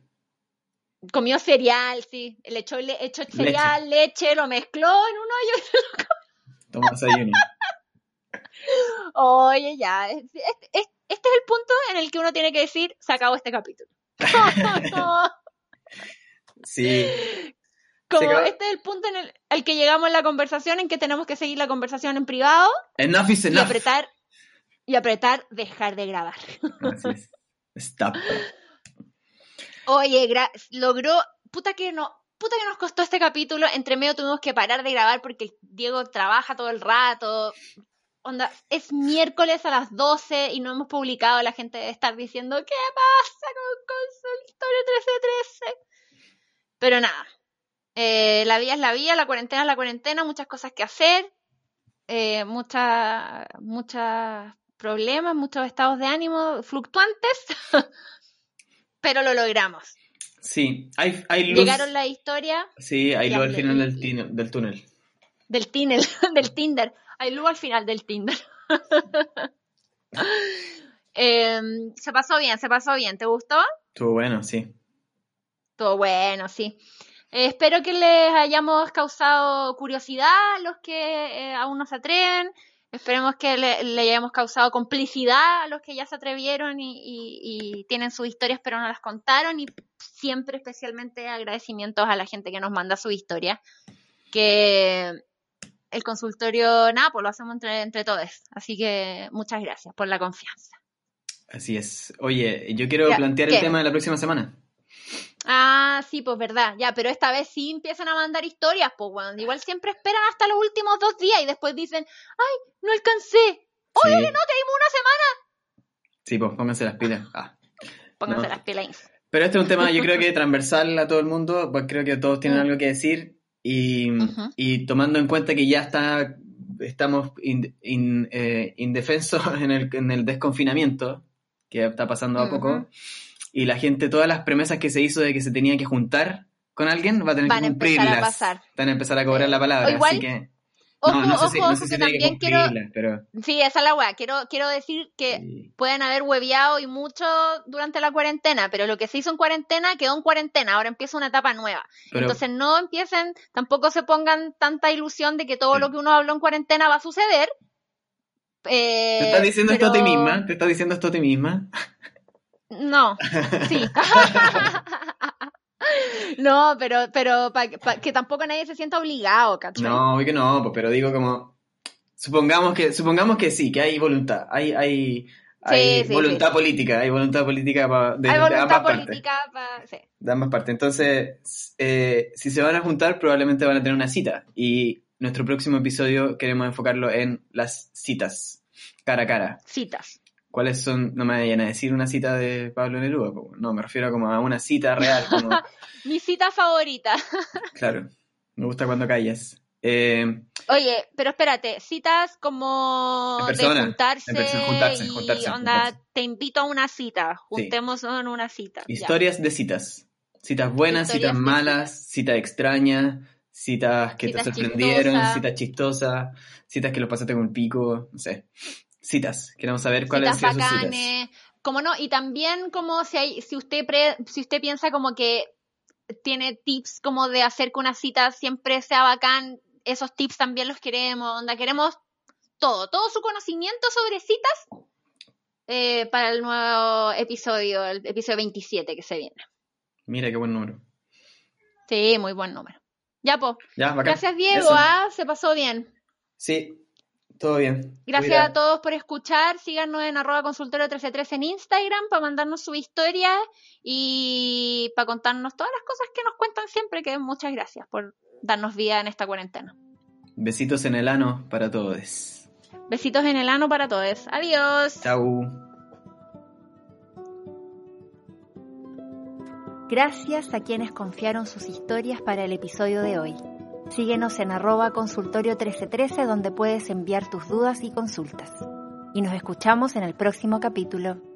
A: Comió cereal, sí, le echó, le echó cereal, leche, lo mezcló en un hoyo.
B: Tomó desayuno.
A: Oye, ya, es- es- es- este es el punto en el que uno tiene que decir, se acabó este capítulo.
B: Sí.
A: Como este es el punto en el, al que llegamos en la conversación, en que tenemos que seguir la conversación en privado
B: Enough is
A: y
B: enough.
A: apretar, y apretar dejar de grabar.
B: Stop.
A: Oye, gra- logró, puta que no, puta que nos costó este capítulo, entre medio tuvimos que parar de grabar porque Diego trabaja todo el rato. Onda, es miércoles a las 12 y no hemos publicado, la gente debe estar diciendo, ¿qué pasa con Consultorio 1313? Pero nada, eh, la vida es la vida, la cuarentena es la cuarentena, muchas cosas que hacer, eh, muchas, muchos problemas, muchos estados de ánimo fluctuantes, pero lo logramos.
B: Sí, hay, hay luz.
A: Llegaron la historia
B: Sí, hay luz al final del, tine- del túnel.
A: del Tinder, del Tinder. Hay luz al final del Tinder. Em, se pasó bien, se pasó bien. ¿Te gustó?
B: Estuvo bueno, sí.
A: Todo bueno, sí. Eh, espero que les hayamos causado curiosidad a los que eh, aún no se atreven. Esperemos que le, le hayamos causado complicidad a los que ya se atrevieron y, y- y tienen sus historias pero no las contaron. Y siempre especialmente agradecimientos a la gente que nos manda su historia. Que el consultorio, nada, pues lo hacemos entre, entre todos. Así que muchas gracias por la confianza.
B: Así es. Oye, yo quiero
A: Ya,
B: plantear
A: ¿qué?
B: el tema de la próxima semana.
A: Ah, sí, pues verdad, ya, pero esta vez sí empiezan a mandar historias, pues bueno, igual siempre esperan hasta los últimos dos días y después dicen, ay, no alcancé,
B: Oye,
A: no te dimos una semana.
B: Sí, pues pónganse las pilas. Ah.
A: Pónganse
B: No.
A: las pilas.
B: Pero este es un tema, yo creo que transversal a todo el mundo, pues creo que todos tienen
A: Mm.
B: algo que decir y, y tomando en cuenta que ya está, estamos in- in- eh, indefensos en el, en el desconfinamiento que está pasando a poco. Y la gente, todas las promesas que se hizo de que se tenía que juntar con alguien, va a tener
A: Van
B: que
A: a empezar a
B: cumplirlas.
A: pasar.
B: Van a empezar a cobrar la palabra,
A: igual-
B: así que...
A: Ojo,
B: no, no sé si,
A: ojo,
B: no
A: ojo,
B: sé si
A: que también quiero...
B: pero...
A: Sí, esa es la weá. Quiero, quiero decir que
B: sí.
A: pueden haber hueveado y mucho durante la cuarentena, pero lo que se hizo en cuarentena quedó en cuarentena, ahora empieza una etapa nueva.
B: Pero-
A: Entonces no empiecen, tampoco se pongan tanta ilusión de que todo
B: Sí.
A: lo que uno habló en cuarentena va a suceder. Eh,
B: ¿Te estás diciendo esto a ti misma? ¿Te estás diciendo esto a ti misma?
A: No, sí. no, pero, pero pa- pa- que tampoco nadie se sienta obligado, ¿cachai?
B: No, obvio que no, pero digo como... Supongamos que, supongamos que sí, que hay voluntad, hay, hay, hay
A: sí,
B: voluntad
A: sí.
B: política, hay voluntad política pa- de,
A: Hay
B: de
A: voluntad
B: ambas partes.
A: política pa- sí.
B: de ambas partes. Entonces, eh, si se van a juntar, probablemente van a tener una cita. Y nuestro próximo episodio queremos enfocarlo en las citas, cara a cara.
A: citas.
B: ¿Cuáles son? No me vayan a decir una cita de Pablo Neruda. No, me refiero como a una cita real. Como,
A: Mi cita favorita.
B: claro, me gusta cuando callas. Eh,
A: Oye, pero espérate, citas como
B: En persona,
A: de juntarse,
B: en persona, juntarse,
A: y
B: juntarse,
A: onda,
B: juntarse.
A: te invito a una cita, juntémonos en una cita. ya.
B: historias de citas. Citas buenas,
A: Historias
B: citas malas, citas extrañas, citas que
A: Citas
B: te sorprendieron, citas chistosas, citas que lo pasaste con el pico, no sé. Citas. Queremos saber cuáles sido sus citas.
A: bacanes, como no, y también como si hay, si usted pre- si usted piensa como que tiene tips como de hacer que una cita siempre sea bacán, esos tips también los queremos, onda, queremos todo, todo su conocimiento sobre citas eh, para el nuevo episodio, el episodio 27 que se viene.
B: Mira qué buen número.
A: Sí, muy buen número. Ya, pues.
B: Ya, bacán.
A: Gracias, Diego. ¿ah? Se pasó bien.
B: Sí, todo bien.
A: Gracias
B: Cuida.
A: a todos por escuchar. Síganos en arroba consultorio 1313 en Instagram para mandarnos su historia y para contarnos todas las cosas que nos cuentan siempre. Que muchas gracias por darnos vida en esta cuarentena.
B: Besitos en el ano para todos.
A: Besitos en el ano para todos. Adiós.
B: Chau.
D: Gracias a quienes confiaron sus historias para el episodio de hoy. Síguenos en arroba consultorio 1313 donde puedes enviar tus dudas y consultas. Y nos escuchamos en el próximo capítulo.